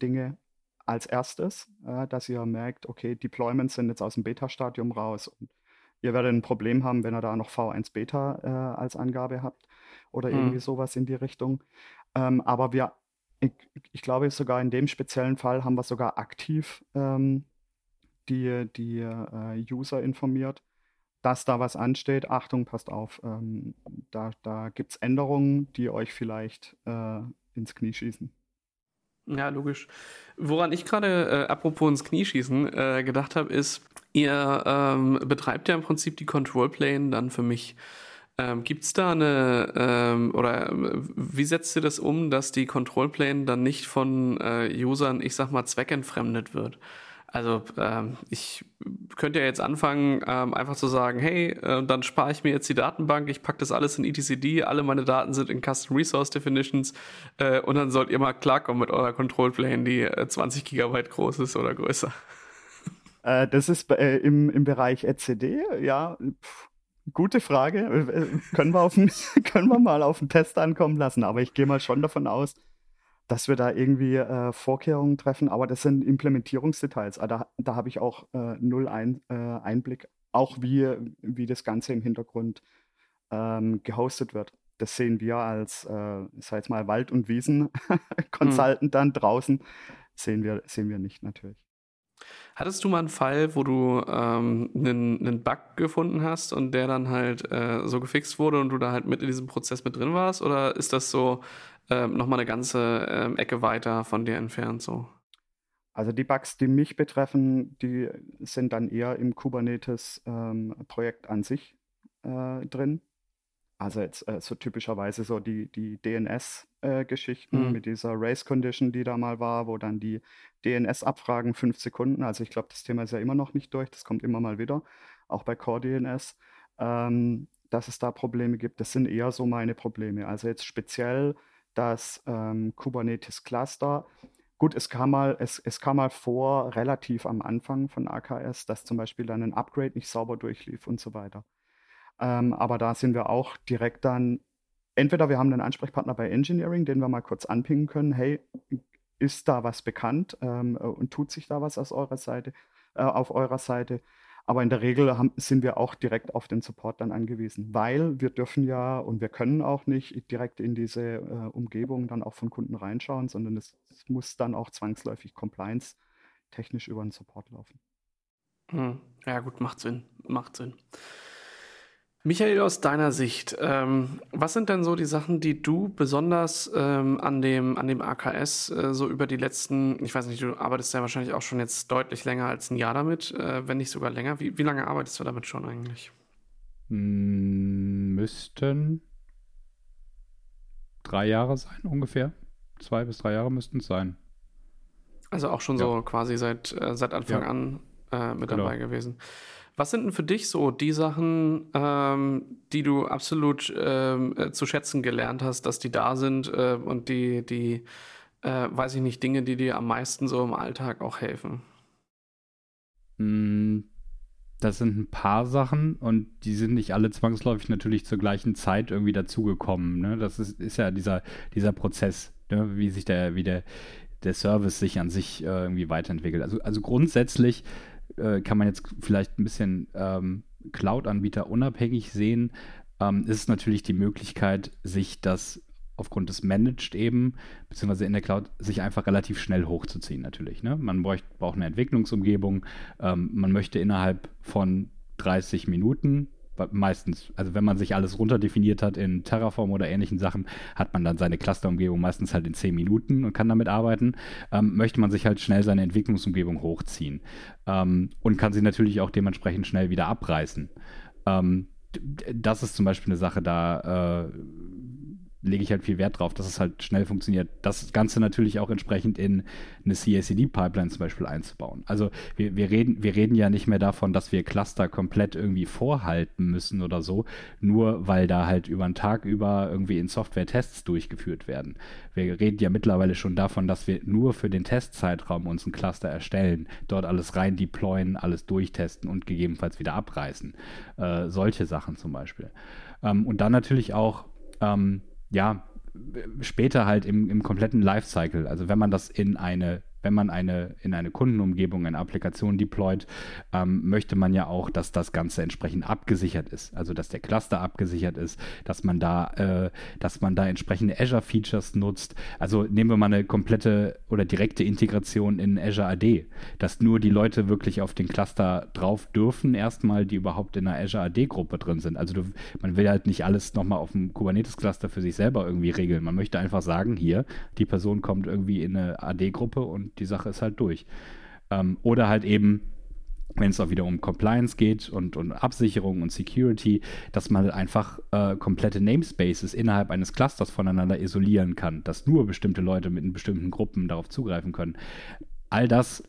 Dinge als erstes, äh, dass ihr merkt, okay, Deployments sind jetzt aus dem Beta-Stadium raus und ihr werdet ein Problem haben, wenn ihr da noch V1 Beta äh, als Angabe habt oder mhm. irgendwie sowas in die Richtung. Ähm, aber wir, ich, ich, glaube sogar in dem speziellen Fall haben wir sogar aktiv ähm, die, die äh, User informiert, dass da was ansteht. Achtung, passt auf, ähm, da, da gibt es Änderungen, die euch vielleicht äh, ins Knie schießen. Ja, logisch. Woran ich gerade, äh, apropos ins Knie schießen, äh, gedacht habe, ist, ihr ähm, betreibt ja im Prinzip die Control Plane dann für mich. Ähm, Gibt es da eine, ähm, oder äh, wie setzt ihr das um, dass die Control Plane dann nicht von äh, Usern, ich sag mal, zweckentfremdet wird? Also ähm, ich könnte ja jetzt anfangen, ähm, einfach zu sagen, hey, äh, dann spare ich mir jetzt die Datenbank, ich packe das alles in etcd, alle meine Daten sind in Custom Resource Definitions äh, und dann sollt ihr mal klarkommen mit eurer Control Plane, die äh, 20 Gigabyte groß ist oder größer. *laughs* Äh, das ist äh, im, im Bereich etcd, ja. Pff, gute Frage. Äh, können wir, auf den, *laughs* können wir mal auf den Test ankommen lassen, aber ich gehe mal schon davon aus, dass wir da irgendwie äh, Vorkehrungen treffen, aber das sind Implementierungsdetails. Ah, da, da habe ich auch äh, null ein, äh, Einblick, auch wie, wie das Ganze im Hintergrund ähm, gehostet wird. Das sehen wir als, äh, ich sag jetzt mal, Wald- und Wiesen-Consultant *laughs* mhm. dann draußen, sehen wir, sehen wir nicht natürlich. Hattest du mal einen Fall, wo du ähm, einen, einen Bug gefunden hast und der dann halt äh, so gefixt wurde und du da halt mit in diesem Prozess mit drin warst? Oder ist das so ähm, nochmal eine ganze ähm, Ecke weiter von dir entfernt so? Also die Bugs, die mich betreffen, die sind dann eher im Kubernetes-Projekt ähm, an sich äh, drin. Also jetzt äh, so typischerweise so die, die DNS-Geschichten mhm. mit dieser Race Condition, die da mal war, wo dann die DNS-Abfragen fünf Sekunden, also ich glaube, das Thema ist ja immer noch nicht durch, das kommt immer mal wieder, auch bei Core DNS, ähm, dass es da Probleme gibt. Das sind eher so meine Probleme. Also jetzt speziell das ähm, Kubernetes Cluster. Gut, es kam, mal, es, es kam mal vor, relativ am Anfang von AKS, dass zum Beispiel dann ein Upgrade nicht sauber durchlief und so weiter. Ähm, aber da sind wir auch direkt dann, entweder wir haben einen Ansprechpartner bei Engineering, den wir mal kurz anpingen können, hey, ist da was bekannt ähm, und tut sich da was aus eurer Seite, äh, auf eurer Seite? Aber in der Regel haben, sind wir auch direkt auf den Support dann angewiesen, weil wir dürfen ja und wir können auch nicht direkt in diese äh, Umgebung dann auch von Kunden reinschauen, sondern es muss dann auch zwangsläufig Compliance technisch über den Support laufen. Hm. Ja gut, macht Sinn, macht Sinn. Michael, aus deiner Sicht, ähm, was sind denn so die Sachen, die du besonders ähm, an, dem, an dem AKS äh, so über die letzten, ich weiß nicht, du arbeitest ja wahrscheinlich auch schon jetzt deutlich länger als ein Jahr damit, äh, wenn nicht sogar länger. Wie, wie lange arbeitest du damit schon eigentlich? Hm, müssten drei Jahre sein, ungefähr. Zwei bis drei Jahre müssten es sein. Also auch schon ja. so quasi seit, äh, seit Anfang ja. an äh, mit genau. dabei gewesen. Was sind denn für dich so die Sachen, ähm, die du absolut ähm, äh, zu schätzen gelernt hast, dass die da sind äh, und die, die äh, weiß ich nicht, Dinge, die dir am meisten so im Alltag auch helfen? Hm, das sind ein paar Sachen und die sind nicht alle zwangsläufig natürlich zur gleichen Zeit irgendwie dazugekommen. Ne? Das ist, ist ja dieser, dieser Prozess, ne? wie sich der, wie der, der Service sich an sich äh, irgendwie weiterentwickelt. Also, also grundsätzlich äh, kann man jetzt vielleicht ein bisschen ähm, Cloud-Anbieter unabhängig sehen, ähm, ist natürlich die Möglichkeit, sich das aufgrund des Managed eben, beziehungsweise in der Cloud, sich einfach relativ schnell hochzuziehen natürlich. Ne? Man bräucht, braucht eine Entwicklungsumgebung, ähm, man möchte innerhalb von 30 Minuten meistens, also wenn man sich alles runterdefiniert hat in Terraform oder ähnlichen Sachen, hat man dann seine Clusterumgebung meistens halt in 10 Minuten und kann damit arbeiten. Ähm, möchte man sich halt schnell seine Entwicklungsumgebung hochziehen ähm, und kann sie natürlich auch dementsprechend schnell wieder abreißen. Ähm, das ist zum Beispiel eine Sache, da äh, lege ich halt viel Wert drauf, dass es halt schnell funktioniert. Das Ganze natürlich auch entsprechend in eine CICD-Pipeline zum Beispiel einzubauen. Also wir, wir, reden, wir reden ja nicht mehr davon, dass wir Cluster komplett irgendwie vorhalten müssen oder so, nur weil da halt über einen Tag über irgendwie in Software-Tests durchgeführt werden. Wir reden ja mittlerweile schon davon, dass wir nur für den Testzeitraum uns ein Cluster erstellen, dort alles rein deployen, alles durchtesten und gegebenenfalls wieder abreißen. Äh, solche Sachen zum Beispiel. Ähm, und dann natürlich auch ähm, ja, später halt im, im kompletten Lifecycle. Also wenn man das in eine wenn man eine in eine Kundenumgebung, eine Applikation deployt, ähm, möchte man ja auch, dass das Ganze entsprechend abgesichert ist. Also dass der Cluster abgesichert ist, dass man da, äh, dass man da entsprechende Azure-Features nutzt. Also nehmen wir mal eine komplette oder direkte Integration in Azure AD, dass nur die Leute wirklich auf den Cluster drauf dürfen, erstmal, die überhaupt in einer Azure AD-Gruppe drin sind. Also du, man will halt nicht alles nochmal auf dem Kubernetes-Cluster für sich selber irgendwie regeln. Man möchte einfach sagen, hier, die Person kommt irgendwie in eine AD-Gruppe und die Sache ist halt durch. Ähm, oder halt eben, wenn es auch wieder um Compliance geht und, und Absicherung und Security, dass man halt einfach äh, komplette Namespaces innerhalb eines Clusters voneinander isolieren kann, dass nur bestimmte Leute mit bestimmten Gruppen darauf zugreifen können. All das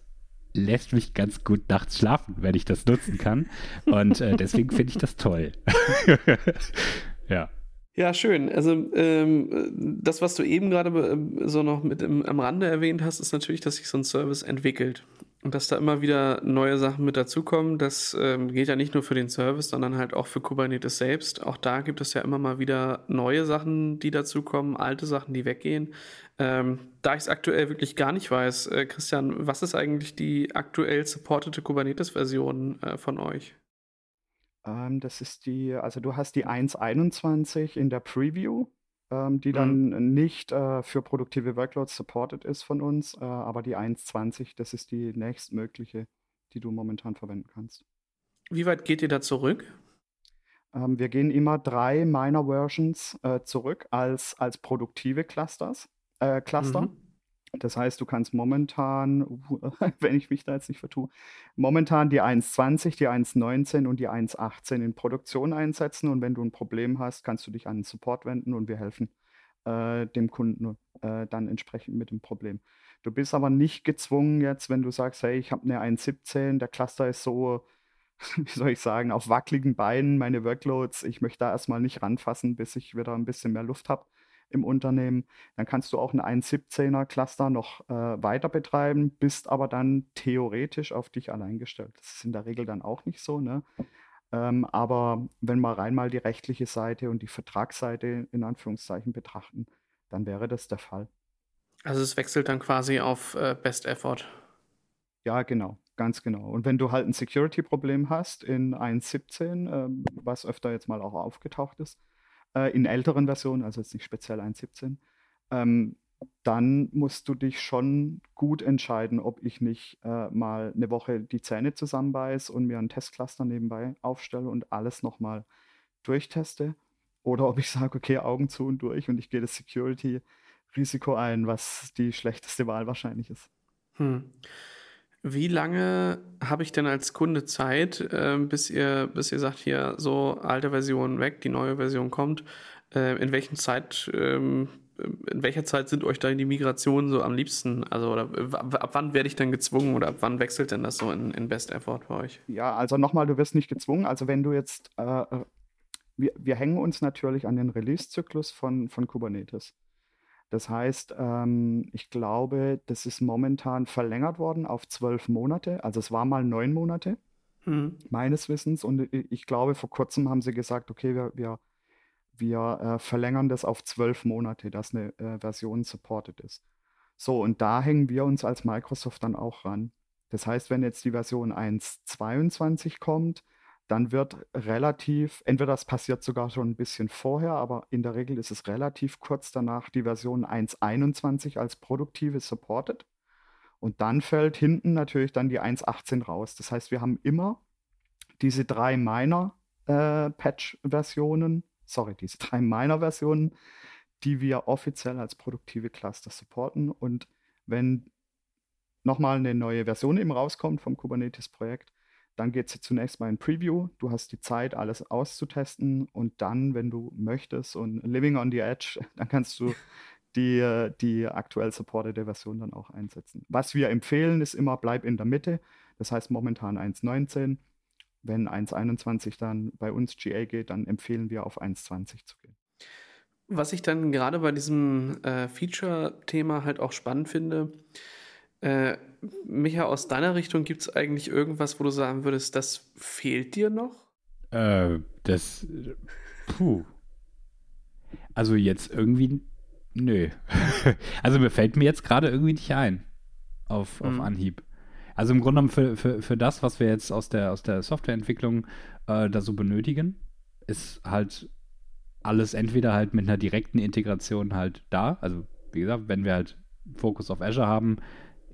lässt mich ganz gut nachts schlafen, wenn ich das nutzen kann. Und äh, deswegen finde ich das toll. *laughs* ja. Ja, schön. Also ähm, das, was du eben gerade äh, so noch mit im, am Rande erwähnt hast, ist natürlich, dass sich so ein Service entwickelt. Und dass da immer wieder neue Sachen mit dazukommen, das ähm, geht ja nicht nur für den Service, sondern halt auch für Kubernetes selbst. Auch da gibt es ja immer mal wieder neue Sachen, die dazukommen, alte Sachen, die weggehen. Ähm, da ich es aktuell wirklich gar nicht weiß, äh, Christian, was ist eigentlich die aktuell supportete Kubernetes-Version äh, von euch? Ähm, das ist die, also du hast die 1.21 in der Preview ähm, die dann mhm. nicht äh, für produktive Workloads supported ist von uns, äh, aber die 1.20, das ist die nächstmögliche, die du momentan verwenden kannst. Wie weit geht ihr da zurück? Ähm, wir gehen immer drei Minor Versions äh, zurück als, als produktive Clusters, äh, Cluster. Mhm. Das heißt, du kannst momentan, *laughs* wenn ich mich da jetzt nicht vertue, momentan die 1.20, die 1.19 und die 1.18 in Produktion einsetzen. Und wenn du ein Problem hast, kannst du dich an den Support wenden und wir helfen äh, dem Kunden äh, dann entsprechend mit dem Problem. Du bist aber nicht gezwungen jetzt, wenn du sagst, hey, ich habe eine 1.17, der Cluster ist so, *laughs* wie soll ich sagen, auf wackeligen Beinen, meine Workloads, ich möchte da erstmal nicht ranfassen, bis ich wieder ein bisschen mehr Luft habe im Unternehmen. Dann kannst du auch ein 1.17er Cluster noch äh, weiter betreiben, bist aber dann theoretisch auf dich allein gestellt. Das ist in der Regel dann auch nicht so, ne? Ähm, aber wenn wir rein mal die rechtliche Seite und die Vertragsseite in Anführungszeichen betrachten, dann wäre das der Fall. Also es wechselt dann quasi auf äh, Best Effort. Ja, genau, ganz genau. Und wenn du halt ein Security-Problem hast in 1.17, äh, was öfter jetzt mal auch aufgetaucht ist, äh, in älteren Versionen, also jetzt nicht speziell 1.17, ähm, dann musst du dich schon gut entscheiden, ob ich nicht äh, mal eine Woche die Zähne zusammenbeiß und mir einen Testcluster nebenbei aufstelle und alles nochmal durchteste. Oder ob ich sage, okay, Augen zu und durch und ich gehe das Security-Risiko ein, was die schlechteste Wahl wahrscheinlich ist. Hm. Wie lange habe ich denn als Kunde Zeit, äh, bis ihr, bis ihr sagt, hier so alte Version weg, die neue Version kommt? Äh, in welchen Zeit, ähm, in welcher Zeit sind euch da die Migrationen so am liebsten? Also oder ab wann werde ich dann gezwungen oder ab wann wechselt denn das so in, in Best Effort bei euch? Ja, also nochmal, du wirst nicht gezwungen. Also wenn du jetzt, äh, äh wir, wir hängen uns natürlich an den Release-Zyklus von, von Kubernetes. Das heißt, ähm, ich glaube, das ist momentan verlängert worden auf zwölf Monate. Also es war mal neun Monate, mhm. meines Wissens. Und ich glaube, vor kurzem haben sie gesagt, okay, wir, wir, wir äh, verlängern das auf zwölf Monate, dass eine äh, Version supported ist. So, und da hängen wir uns als Microsoft dann auch ran. Das heißt, wenn jetzt die Version 1.22 kommt, dann wird relativ, entweder das passiert sogar schon ein bisschen vorher, aber in der Regel ist es relativ kurz danach die Version 1.21 als produktive supported. Und dann fällt hinten natürlich dann die 1.18 raus. Das heißt, wir haben immer diese drei Minor-Patch-Versionen, äh, sorry, diese drei Minor-Versionen, die wir offiziell als produktive Cluster supporten. Und wenn nochmal eine neue Version eben rauskommt vom Kubernetes-Projekt, dann geht es zunächst mal in Preview. Du hast die Zeit, alles auszutesten und dann, wenn du möchtest und Living on the Edge, *laughs* dann kannst du die, die aktuell supportete Version dann auch einsetzen. Was wir empfehlen, ist immer, bleib in der Mitte. Das heißt momentan 1.19. Wenn 1.21 dann bei uns GA geht, dann empfehlen wir auf 1.20 zu gehen. Was ich dann gerade bei diesem äh, Feature-Thema halt auch spannend finde, äh, Micha, aus deiner Richtung gibt es eigentlich irgendwas, wo du sagen würdest, das fehlt dir noch? Äh, das. Puh. Also jetzt irgendwie. Nö. *laughs* also mir fällt mir jetzt gerade irgendwie nicht ein. Auf, auf mhm. Anhieb. Also im Grunde genommen für, für, für das, was wir jetzt aus der, aus der Softwareentwicklung äh, da so benötigen, ist halt alles entweder halt mit einer direkten Integration halt da. Also wie gesagt, wenn wir halt Fokus auf Azure haben,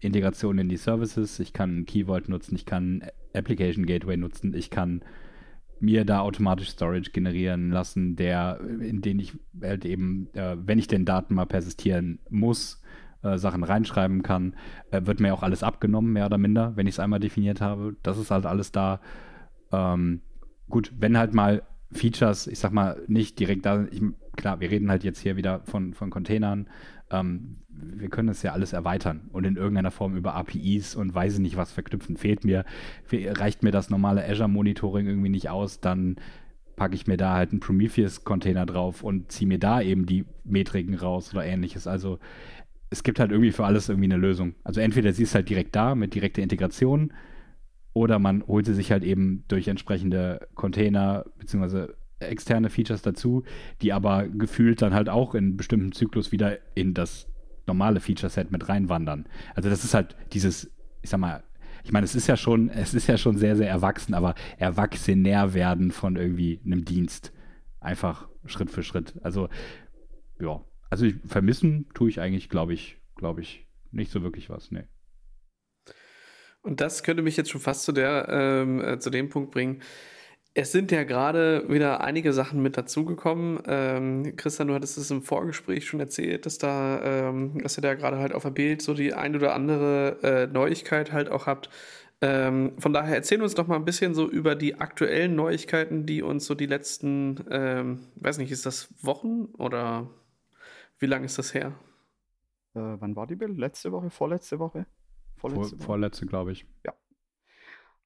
Integration in die Services, ich kann Keyword nutzen, ich kann Application Gateway nutzen, ich kann mir da automatisch Storage generieren lassen, der, in den ich halt eben, äh, wenn ich den Daten mal persistieren muss, äh, Sachen reinschreiben kann, äh, wird mir auch alles abgenommen, mehr oder minder, wenn ich es einmal definiert habe. Das ist halt alles da. Ähm, gut, wenn halt mal Features, ich sag mal, nicht direkt da, ich, klar, wir reden halt jetzt hier wieder von, von Containern, ähm, wir können das ja alles erweitern und in irgendeiner Form über APIs und weiß nicht was verknüpfen. Fehlt mir, reicht mir das normale Azure Monitoring irgendwie nicht aus, dann packe ich mir da halt einen Prometheus Container drauf und ziehe mir da eben die Metriken raus oder ähnliches. Also es gibt halt irgendwie für alles irgendwie eine Lösung. Also entweder sie ist halt direkt da mit direkter Integration oder man holt sie sich halt eben durch entsprechende Container bzw. externe Features dazu, die aber gefühlt dann halt auch in bestimmten Zyklus wieder in das normale Feature-Set mit reinwandern. Also das ist halt dieses, ich sag mal, ich meine, es ist ja schon, es ist ja schon sehr, sehr erwachsen, aber erwachsener werden von irgendwie einem Dienst. Einfach Schritt für Schritt. Also, ja, also ich, vermissen tue ich eigentlich, glaube ich, glaube ich, nicht so wirklich was, nee. Und das könnte mich jetzt schon fast zu, der, ähm, äh, zu dem Punkt bringen. Es sind ja gerade wieder einige Sachen mit dazugekommen. Ähm, Christian, du hattest es im Vorgespräch schon erzählt, dass da, ähm, dass ihr da gerade halt auf der Bild so die ein oder andere äh, Neuigkeit halt auch habt. Ähm, von daher erzähl uns doch mal ein bisschen so über die aktuellen Neuigkeiten, die uns so die letzten, ähm, weiß nicht, ist das Wochen oder wie lange ist das her? Äh, wann war die Bild? Letzte Woche? Vorletzte Woche? Vorletzte, Vor, vorletzte glaube ich. Ja.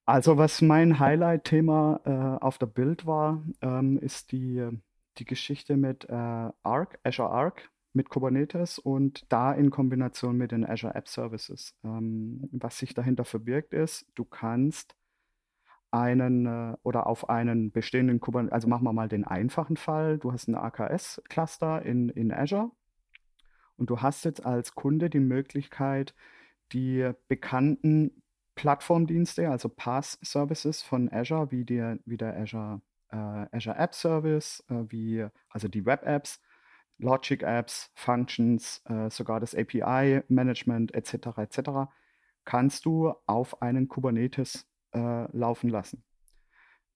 Also was mein Highlight-Thema äh, auf der Bild war, ähm, ist die, die Geschichte mit äh, Arc, Azure Arc mit Kubernetes und da in Kombination mit den Azure App Services. Ähm, was sich dahinter verbirgt ist, du kannst einen äh, oder auf einen bestehenden Kubernetes, also machen wir mal den einfachen Fall, du hast ein AKS-Cluster in, in Azure und du hast jetzt als Kunde die Möglichkeit, die bekannten Plattformdienste, also PaaS-Services von Azure, wie, die, wie der Azure, äh, Azure App Service, äh, wie, also die Web-Apps, Logic-Apps, Functions, äh, sogar das API-Management etc. etc. kannst du auf einen Kubernetes äh, laufen lassen.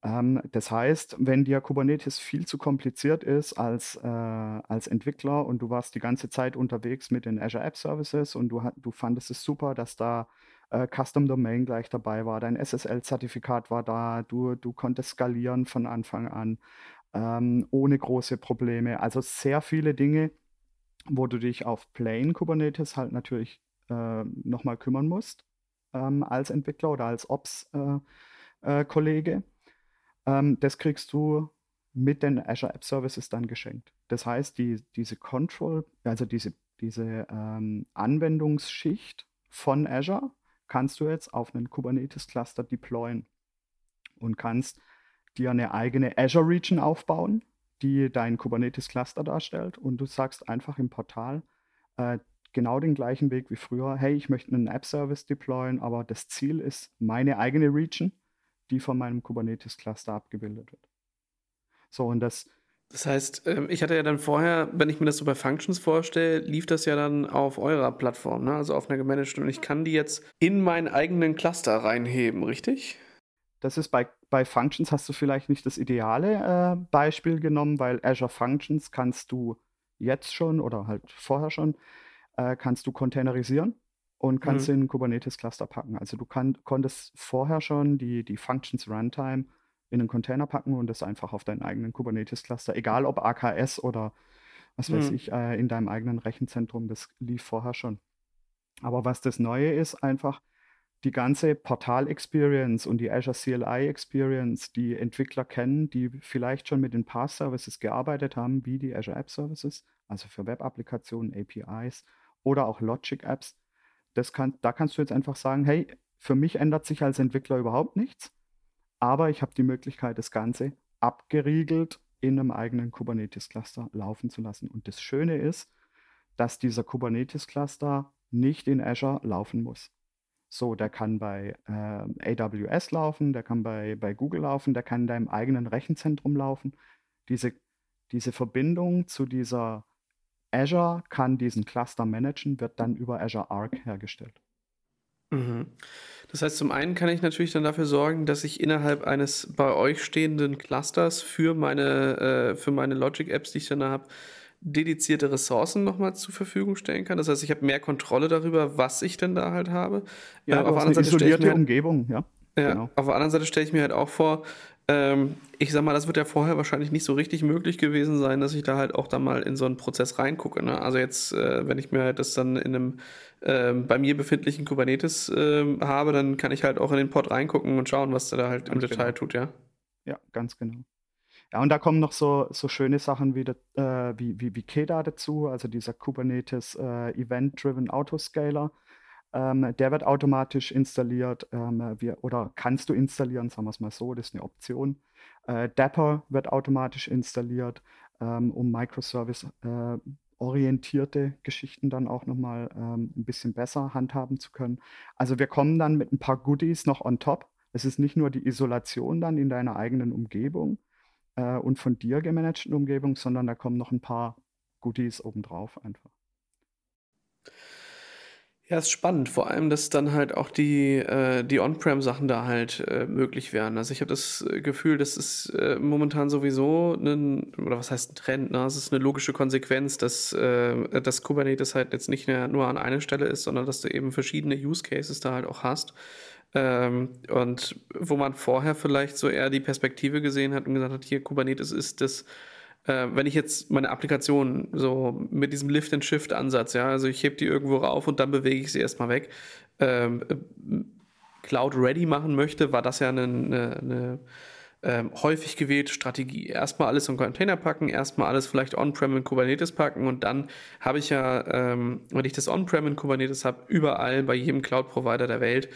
Ähm, das heißt, wenn dir Kubernetes viel zu kompliziert ist als, äh, als Entwickler und du warst die ganze Zeit unterwegs mit den Azure App Services und du, du fandest es super, dass da äh, Custom Domain gleich dabei war, dein SSL-Zertifikat war da, du, du konntest skalieren von Anfang an ähm, ohne große Probleme. Also sehr viele Dinge, wo du dich auf Plain Kubernetes halt natürlich äh, nochmal kümmern musst ähm, als Entwickler oder als Ops-Kollege. Äh, äh, ähm, das kriegst du mit den Azure App Services dann geschenkt. Das heißt, die, diese Control, also diese, diese ähm, Anwendungsschicht von Azure kannst du jetzt auf einen Kubernetes-Cluster deployen und kannst dir eine eigene Azure Region aufbauen, die dein Kubernetes-Cluster darstellt und du sagst einfach im Portal äh, genau den gleichen Weg wie früher, hey, ich möchte einen App-Service deployen, aber das Ziel ist meine eigene Region die von meinem Kubernetes-Cluster abgebildet wird. So, und das. Das heißt, ähm, ich hatte ja dann vorher, wenn ich mir das so bei Functions vorstelle, lief das ja dann auf eurer Plattform, ne? also auf einer gemanagten. Und ich kann die jetzt in meinen eigenen Cluster reinheben, richtig? Das ist bei, bei Functions hast du vielleicht nicht das ideale äh, Beispiel genommen, weil Azure Functions kannst du jetzt schon oder halt vorher schon, äh, kannst du containerisieren und kannst mhm. in ein Kubernetes-Cluster packen. Also du kann, konntest vorher schon die, die Functions Runtime in einen Container packen und das einfach auf deinen eigenen Kubernetes-Cluster, egal ob AKS oder was weiß mhm. ich, äh, in deinem eigenen Rechenzentrum, das lief vorher schon. Aber was das Neue ist, einfach die ganze Portal-Experience und die Azure CLI-Experience, die Entwickler kennen, die vielleicht schon mit den PaaS-Services gearbeitet haben, wie die Azure App Services, also für Web-Applikationen, APIs oder auch Logic-Apps, das kann, da kannst du jetzt einfach sagen, hey, für mich ändert sich als Entwickler überhaupt nichts, aber ich habe die Möglichkeit, das Ganze abgeriegelt in einem eigenen Kubernetes-Cluster laufen zu lassen. Und das Schöne ist, dass dieser Kubernetes-Cluster nicht in Azure laufen muss. So, der kann bei äh, AWS laufen, der kann bei, bei Google laufen, der kann in deinem eigenen Rechenzentrum laufen. Diese, diese Verbindung zu dieser Azure kann diesen Cluster managen, wird dann über Azure Arc hergestellt. Mhm. Das heißt, zum einen kann ich natürlich dann dafür sorgen, dass ich innerhalb eines bei euch stehenden Clusters für meine, äh, für meine Logic-Apps, die ich dann habe, dedizierte Ressourcen nochmal zur Verfügung stellen kann. Das heißt, ich habe mehr Kontrolle darüber, was ich denn da halt habe. Ja, äh, auf eine isolierte halt, Umgebung, ja. Ja, genau. auf der anderen Seite stelle ich mir halt auch vor, ähm, ich sag mal, das wird ja vorher wahrscheinlich nicht so richtig möglich gewesen sein, dass ich da halt auch da mal in so einen Prozess reingucke. Ne? Also jetzt, äh, wenn ich mir halt das dann in einem äh, bei mir befindlichen Kubernetes äh, habe, dann kann ich halt auch in den Pod reingucken und schauen, was der da halt ganz im Detail genau. tut, ja? Ja, ganz genau. Ja, und da kommen noch so, so schöne Sachen wie, äh, wie, wie, wie KEDA dazu, also dieser Kubernetes äh, Event-Driven Autoscaler. Ähm, der wird automatisch installiert ähm, wir, oder kannst du installieren, sagen wir es mal so, das ist eine Option. Äh, Dapper wird automatisch installiert, ähm, um Microservice-orientierte äh, Geschichten dann auch nochmal ähm, ein bisschen besser handhaben zu können. Also wir kommen dann mit ein paar Goodies noch on top. Es ist nicht nur die Isolation dann in deiner eigenen Umgebung äh, und von dir gemanagten Umgebung, sondern da kommen noch ein paar Goodies obendrauf einfach. Ja, ist spannend. Vor allem, dass dann halt auch die, äh, die On-Prem-Sachen da halt äh, möglich wären. Also ich habe das äh, Gefühl, das ist äh, momentan sowieso ein, oder was heißt ein Trend, ne? Es ist eine logische Konsequenz, dass, äh, dass Kubernetes halt jetzt nicht mehr nur an einer Stelle ist, sondern dass du eben verschiedene Use Cases da halt auch hast. Ähm, und wo man vorher vielleicht so eher die Perspektive gesehen hat und gesagt hat, hier Kubernetes ist das äh, wenn ich jetzt meine Applikation so mit diesem Lift-and-Shift-Ansatz, ja, also ich hebe die irgendwo rauf und dann bewege ich sie erstmal weg, ähm, äh, Cloud-ready machen möchte, war das ja eine, eine, eine ähm, häufig gewählte Strategie. Erstmal alles in Container packen, erstmal alles vielleicht on-prem in Kubernetes packen und dann habe ich ja, ähm, wenn ich das on-prem in Kubernetes habe, überall bei jedem Cloud-Provider der Welt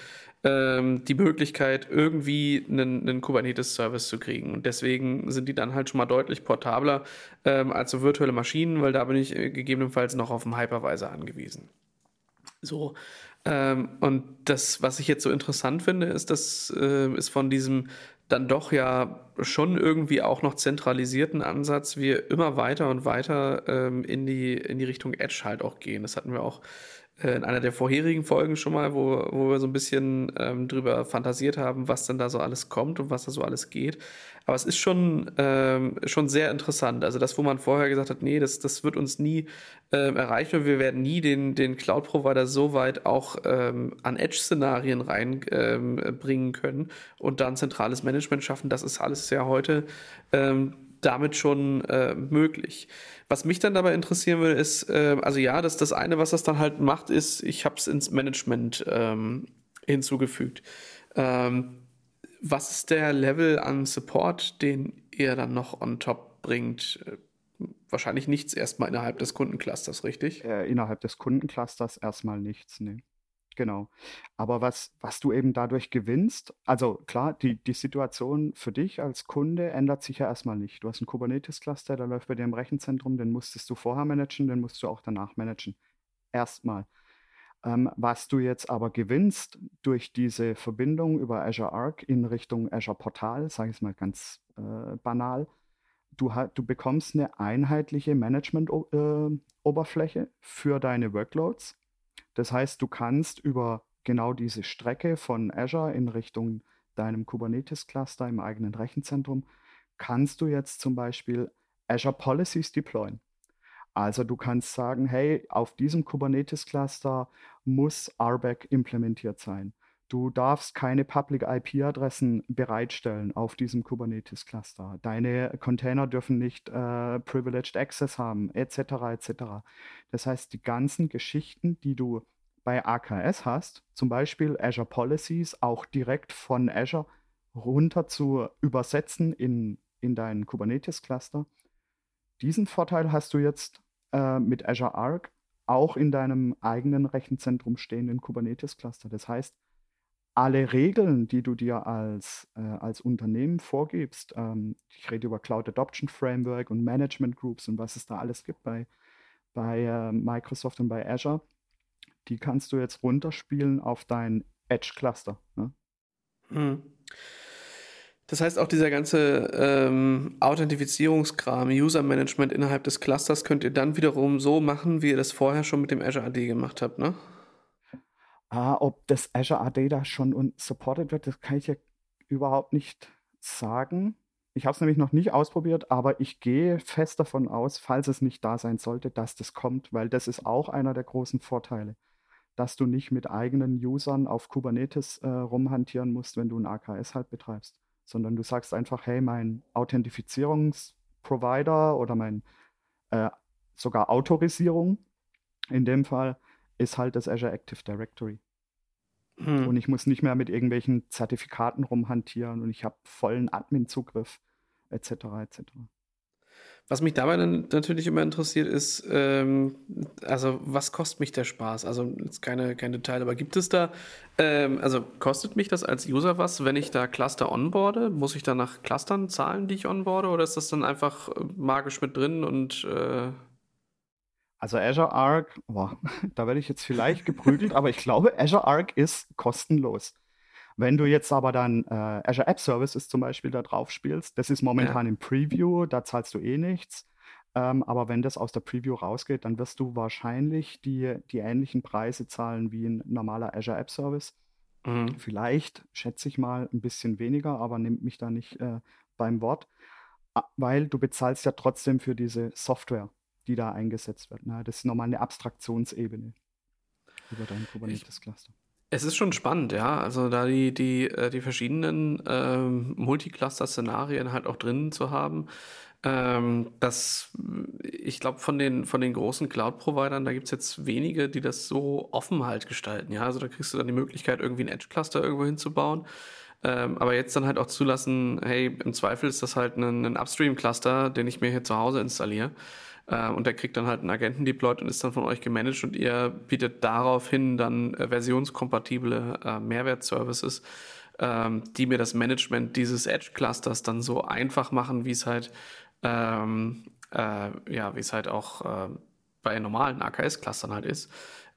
ähm, die Möglichkeit, irgendwie einen, einen Kubernetes-Service zu kriegen. Und deswegen sind die dann halt schon mal deutlich portabler ähm, als so virtuelle Maschinen, weil da bin ich äh, gegebenenfalls noch auf einen Hypervisor angewiesen. So. Ähm, und das, was ich jetzt so interessant finde, ist, dass äh, ist von diesem dann doch ja schon irgendwie auch noch zentralisierten Ansatz wir immer weiter und weiter ähm, in, die, in die Richtung Edge halt auch gehen. Das hatten wir auch in einer der vorherigen Folgen schon mal, wo, wo wir so ein bisschen ähm, drüber fantasiert haben, was denn da so alles kommt und was da so alles geht. Aber es ist schon, ähm, schon sehr interessant. Also das, wo man vorher gesagt hat, nee, das, das wird uns nie ähm, erreichen. Wir werden nie den, den Cloud-Provider so weit auch ähm, an Edge-Szenarien reinbringen ähm, können und dann zentrales Management schaffen. Das ist alles ja heute ähm, damit schon äh, möglich. Was mich dann dabei interessieren würde, ist, äh, also ja, das, das eine, was das dann halt macht, ist, ich habe es ins Management ähm, hinzugefügt. Ähm, was ist der Level an Support, den ihr dann noch on top bringt? Wahrscheinlich nichts erstmal innerhalb des Kundenclusters, richtig? Äh, innerhalb des Kundenclusters erstmal nichts, ne. Genau. Aber was, was du eben dadurch gewinnst, also klar, die, die Situation für dich als Kunde ändert sich ja erstmal nicht. Du hast einen Kubernetes-Cluster, der läuft bei dir im Rechenzentrum, den musstest du vorher managen, den musst du auch danach managen. Erstmal. Ähm, was du jetzt aber gewinnst durch diese Verbindung über Azure Arc in Richtung Azure Portal, sage ich es mal ganz äh, banal, du, du bekommst eine einheitliche Management-Oberfläche äh, für deine Workloads das heißt, du kannst über genau diese Strecke von Azure in Richtung deinem Kubernetes-Cluster im eigenen Rechenzentrum, kannst du jetzt zum Beispiel Azure Policies deployen. Also du kannst sagen, hey, auf diesem Kubernetes-Cluster muss RBAC implementiert sein. Du darfst keine Public IP-Adressen bereitstellen auf diesem Kubernetes-Cluster. Deine Container dürfen nicht äh, Privileged Access haben, etc. etc. Das heißt, die ganzen Geschichten, die du bei AKS hast, zum Beispiel Azure Policies, auch direkt von Azure runter zu übersetzen in, in deinen Kubernetes-Cluster. Diesen Vorteil hast du jetzt äh, mit Azure Arc auch in deinem eigenen Rechenzentrum stehenden Kubernetes-Cluster. Das heißt, alle Regeln, die du dir als, äh, als Unternehmen vorgibst, ähm, ich rede über Cloud Adoption Framework und Management Groups und was es da alles gibt bei, bei äh, Microsoft und bei Azure, die kannst du jetzt runterspielen auf dein Edge-Cluster. Ne? Hm. Das heißt, auch dieser ganze ähm, Authentifizierungskram, User-Management innerhalb des Clusters könnt ihr dann wiederum so machen, wie ihr das vorher schon mit dem Azure AD gemacht habt, ne? Ah, ob das Azure AD da schon supported wird, das kann ich ja überhaupt nicht sagen. Ich habe es nämlich noch nicht ausprobiert, aber ich gehe fest davon aus, falls es nicht da sein sollte, dass das kommt, weil das ist auch einer der großen Vorteile, dass du nicht mit eigenen Usern auf Kubernetes äh, rumhantieren musst, wenn du ein AKS halt betreibst, sondern du sagst einfach, hey, mein Authentifizierungsprovider oder mein äh, sogar Autorisierung in dem Fall ist halt das Azure Active Directory. Hm. Und ich muss nicht mehr mit irgendwelchen Zertifikaten rumhantieren und ich habe vollen Admin-Zugriff etc. etc. Was mich dabei dann natürlich immer interessiert ist, ähm, also was kostet mich der Spaß? Also jetzt keine, keine Detail, aber gibt es da, ähm, also kostet mich das als User was, wenn ich da Cluster onboarde? Muss ich da nach Clustern zahlen, die ich onboarde, oder ist das dann einfach magisch mit drin und äh also Azure Arc, boah, *laughs* da werde ich jetzt vielleicht geprügelt, aber ich glaube, Azure Arc ist kostenlos. Wenn du jetzt aber dann äh, Azure App Services zum Beispiel da drauf spielst, das ist momentan ja. im Preview, da zahlst du eh nichts. Ähm, aber wenn das aus der Preview rausgeht, dann wirst du wahrscheinlich die, die ähnlichen Preise zahlen wie ein normaler Azure App Service. Mhm. Vielleicht, schätze ich mal, ein bisschen weniger, aber nimmt mich da nicht äh, beim Wort, weil du bezahlst ja trotzdem für diese Software, die da eingesetzt wird. Ne? Das ist nochmal eine Abstraktionsebene über dein Kubernetes-Cluster. Es ist schon spannend, ja. Also da die, die, äh, die verschiedenen ähm, Multicluster-Szenarien halt auch drin zu haben. Ähm, das, ich glaube, von den, von den großen Cloud-Providern, da gibt es jetzt wenige, die das so offen halt gestalten. Ja, also da kriegst du dann die Möglichkeit, irgendwie ein Edge-Cluster irgendwo hinzubauen. Ähm, aber jetzt dann halt auch zulassen, hey, im Zweifel ist das halt ein, ein Upstream-Cluster, den ich mir hier zu Hause installiere. Äh, und der kriegt dann halt einen Agenten deployed und ist dann von euch gemanagt und ihr bietet daraufhin dann äh, versionskompatible äh, Mehrwertservices, ähm, die mir das Management dieses Edge-Clusters dann so einfach machen, wie es halt, ähm, äh, ja, wie es halt auch äh, bei normalen AKS-Clustern halt ist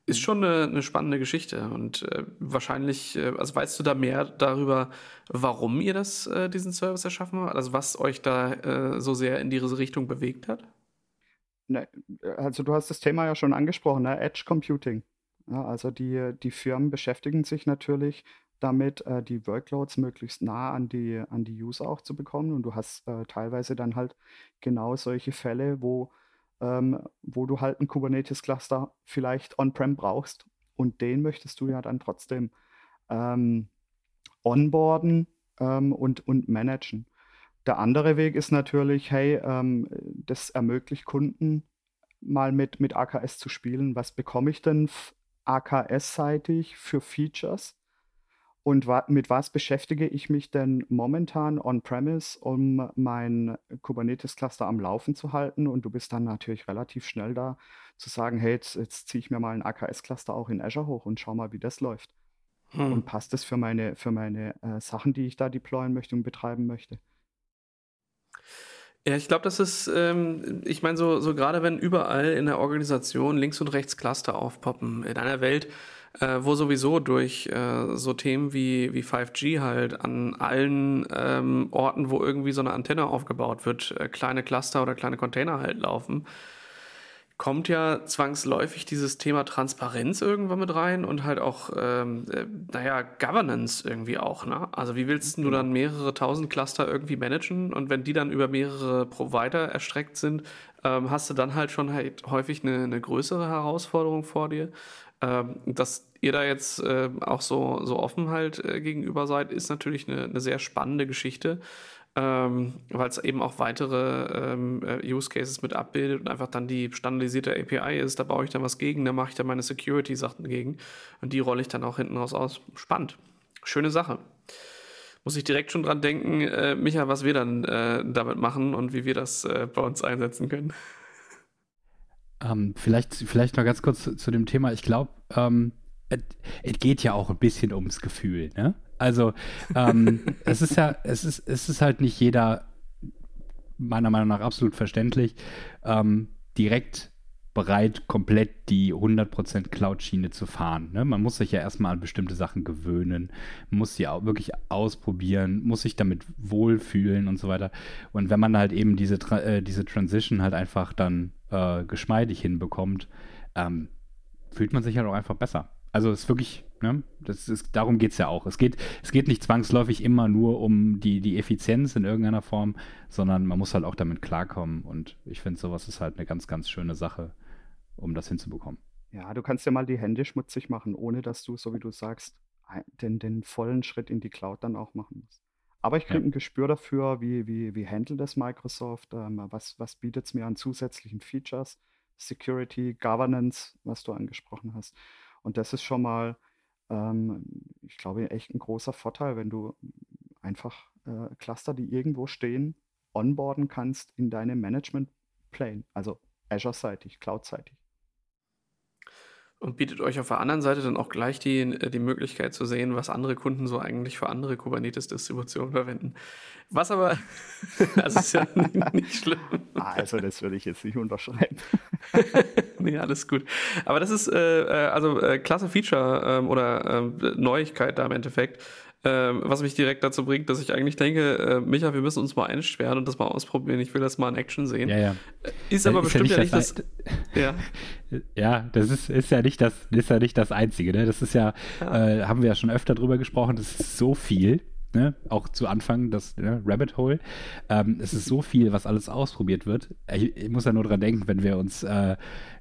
ist schon eine, eine, spannende Geschichte und äh, wahrscheinlich, äh, also weißt du da mehr darüber, warum ihr das, äh, diesen Service erschaffen habt? Also was euch da äh, so sehr in diese Richtung bewegt hat? Ne, also du hast das Thema ja schon angesprochen, ne? Edge Computing. Ja, also die, die Firmen beschäftigen sich natürlich damit, äh, die Workloads möglichst nah an die, an die User auch zu bekommen. Und du hast äh, teilweise dann halt genau solche Fälle, wo, ähm, wo du halt ein Kubernetes-Cluster vielleicht on-prem brauchst. Und den möchtest du ja dann trotzdem ähm, onboarden ähm, und, und managen. Der andere Weg ist natürlich, hey, ähm, das ermöglicht Kunden mal mit, mit AKS zu spielen. Was bekomme ich denn AKS-seitig für Features? Und wa mit was beschäftige ich mich denn momentan on-premise, um mein Kubernetes-Cluster am Laufen zu halten? Und du bist dann natürlich relativ schnell da zu sagen, hey, jetzt, jetzt ziehe ich mir mal ein AKS-Cluster auch in Azure hoch und schau mal, wie das läuft. Hm. Und passt das für meine, für meine äh, Sachen, die ich da deployen möchte und betreiben möchte? Ja, ich glaube, das ist, ähm, ich meine, so, so gerade wenn überall in der Organisation links und rechts Cluster aufpoppen, in einer Welt, äh, wo sowieso durch äh, so Themen wie, wie 5G halt an allen ähm, Orten, wo irgendwie so eine Antenne aufgebaut wird, äh, kleine Cluster oder kleine Container halt laufen, kommt ja zwangsläufig dieses Thema Transparenz irgendwann mit rein und halt auch, ähm, äh, naja, Governance irgendwie auch. Ne? Also wie willst du genau. dann mehrere tausend Cluster irgendwie managen und wenn die dann über mehrere Provider erstreckt sind, ähm, hast du dann halt schon halt häufig eine, eine größere Herausforderung vor dir. Ähm, dass ihr da jetzt äh, auch so, so offen halt äh, gegenüber seid, ist natürlich eine, eine sehr spannende Geschichte ähm, weil es eben auch weitere ähm, äh, Use Cases mit abbildet und einfach dann die standardisierte API ist. Da baue ich dann was gegen, da mache ich dann meine Security-Sachen gegen und die rolle ich dann auch hinten raus aus. Spannend. Schöne Sache. Muss ich direkt schon dran denken, äh, Micha, was wir dann äh, damit machen und wie wir das äh, bei uns einsetzen können. Ähm, vielleicht, vielleicht noch ganz kurz zu, zu dem Thema. Ich glaube, ähm, es geht ja auch ein bisschen ums Gefühl, ne? Also ähm, *laughs* es ist ja, es ist, es ist halt nicht jeder, meiner Meinung nach absolut verständlich, ähm, direkt bereit, komplett die 100% Cloud-Schiene zu fahren. Ne? Man muss sich ja erstmal an bestimmte Sachen gewöhnen, muss sie auch wirklich ausprobieren, muss sich damit wohlfühlen und so weiter. Und wenn man halt eben diese, äh, diese Transition halt einfach dann äh, geschmeidig hinbekommt, ähm, fühlt man sich halt auch einfach besser. Also es ist wirklich, ne, das ist, darum geht es ja auch. Es geht, es geht nicht zwangsläufig immer nur um die, die Effizienz in irgendeiner Form, sondern man muss halt auch damit klarkommen. Und ich finde, sowas ist halt eine ganz, ganz schöne Sache, um das hinzubekommen. Ja, du kannst ja mal die Hände schmutzig machen, ohne dass du, so wie du sagst, den, den vollen Schritt in die Cloud dann auch machen musst. Aber ich kriege ja. ein Gespür dafür, wie, wie, wie handelt das Microsoft, ähm, was, was bietet es mir an zusätzlichen Features, Security, Governance, was du angesprochen hast. Und das ist schon mal, ähm, ich glaube, echt ein großer Vorteil, wenn du einfach äh, Cluster, die irgendwo stehen, onboarden kannst in deine Management Plane, also Azure-seitig, Cloud-seitig. Und bietet euch auf der anderen Seite dann auch gleich die, äh, die Möglichkeit zu sehen, was andere Kunden so eigentlich für andere Kubernetes-Distributionen verwenden. Was aber, *laughs* also ist ja *laughs* nicht schlimm. Also, das würde ich jetzt nicht unterschreiben. *laughs* nee, alles gut. Aber das ist äh, äh also äh, klasse Feature ähm, oder äh, Neuigkeit da im Endeffekt. Ähm, was mich direkt dazu bringt, dass ich eigentlich denke, äh, Micha, wir müssen uns mal einsperren und das mal ausprobieren. Ich will das mal in Action sehen. Ja, ja. Ist aber ist bestimmt ja nicht, ja nicht das. das *laughs* ja. ja, das ist, ist, ja nicht das, ist ja nicht das Einzige. Ne? Das ist ja. Äh, haben wir ja schon öfter drüber gesprochen, das ist so viel. Ne? Auch zu Anfang das ne? Rabbit Hole. Ähm, es ist so viel, was alles ausprobiert wird. Ich, ich muss ja nur dran denken, wenn wir uns, äh,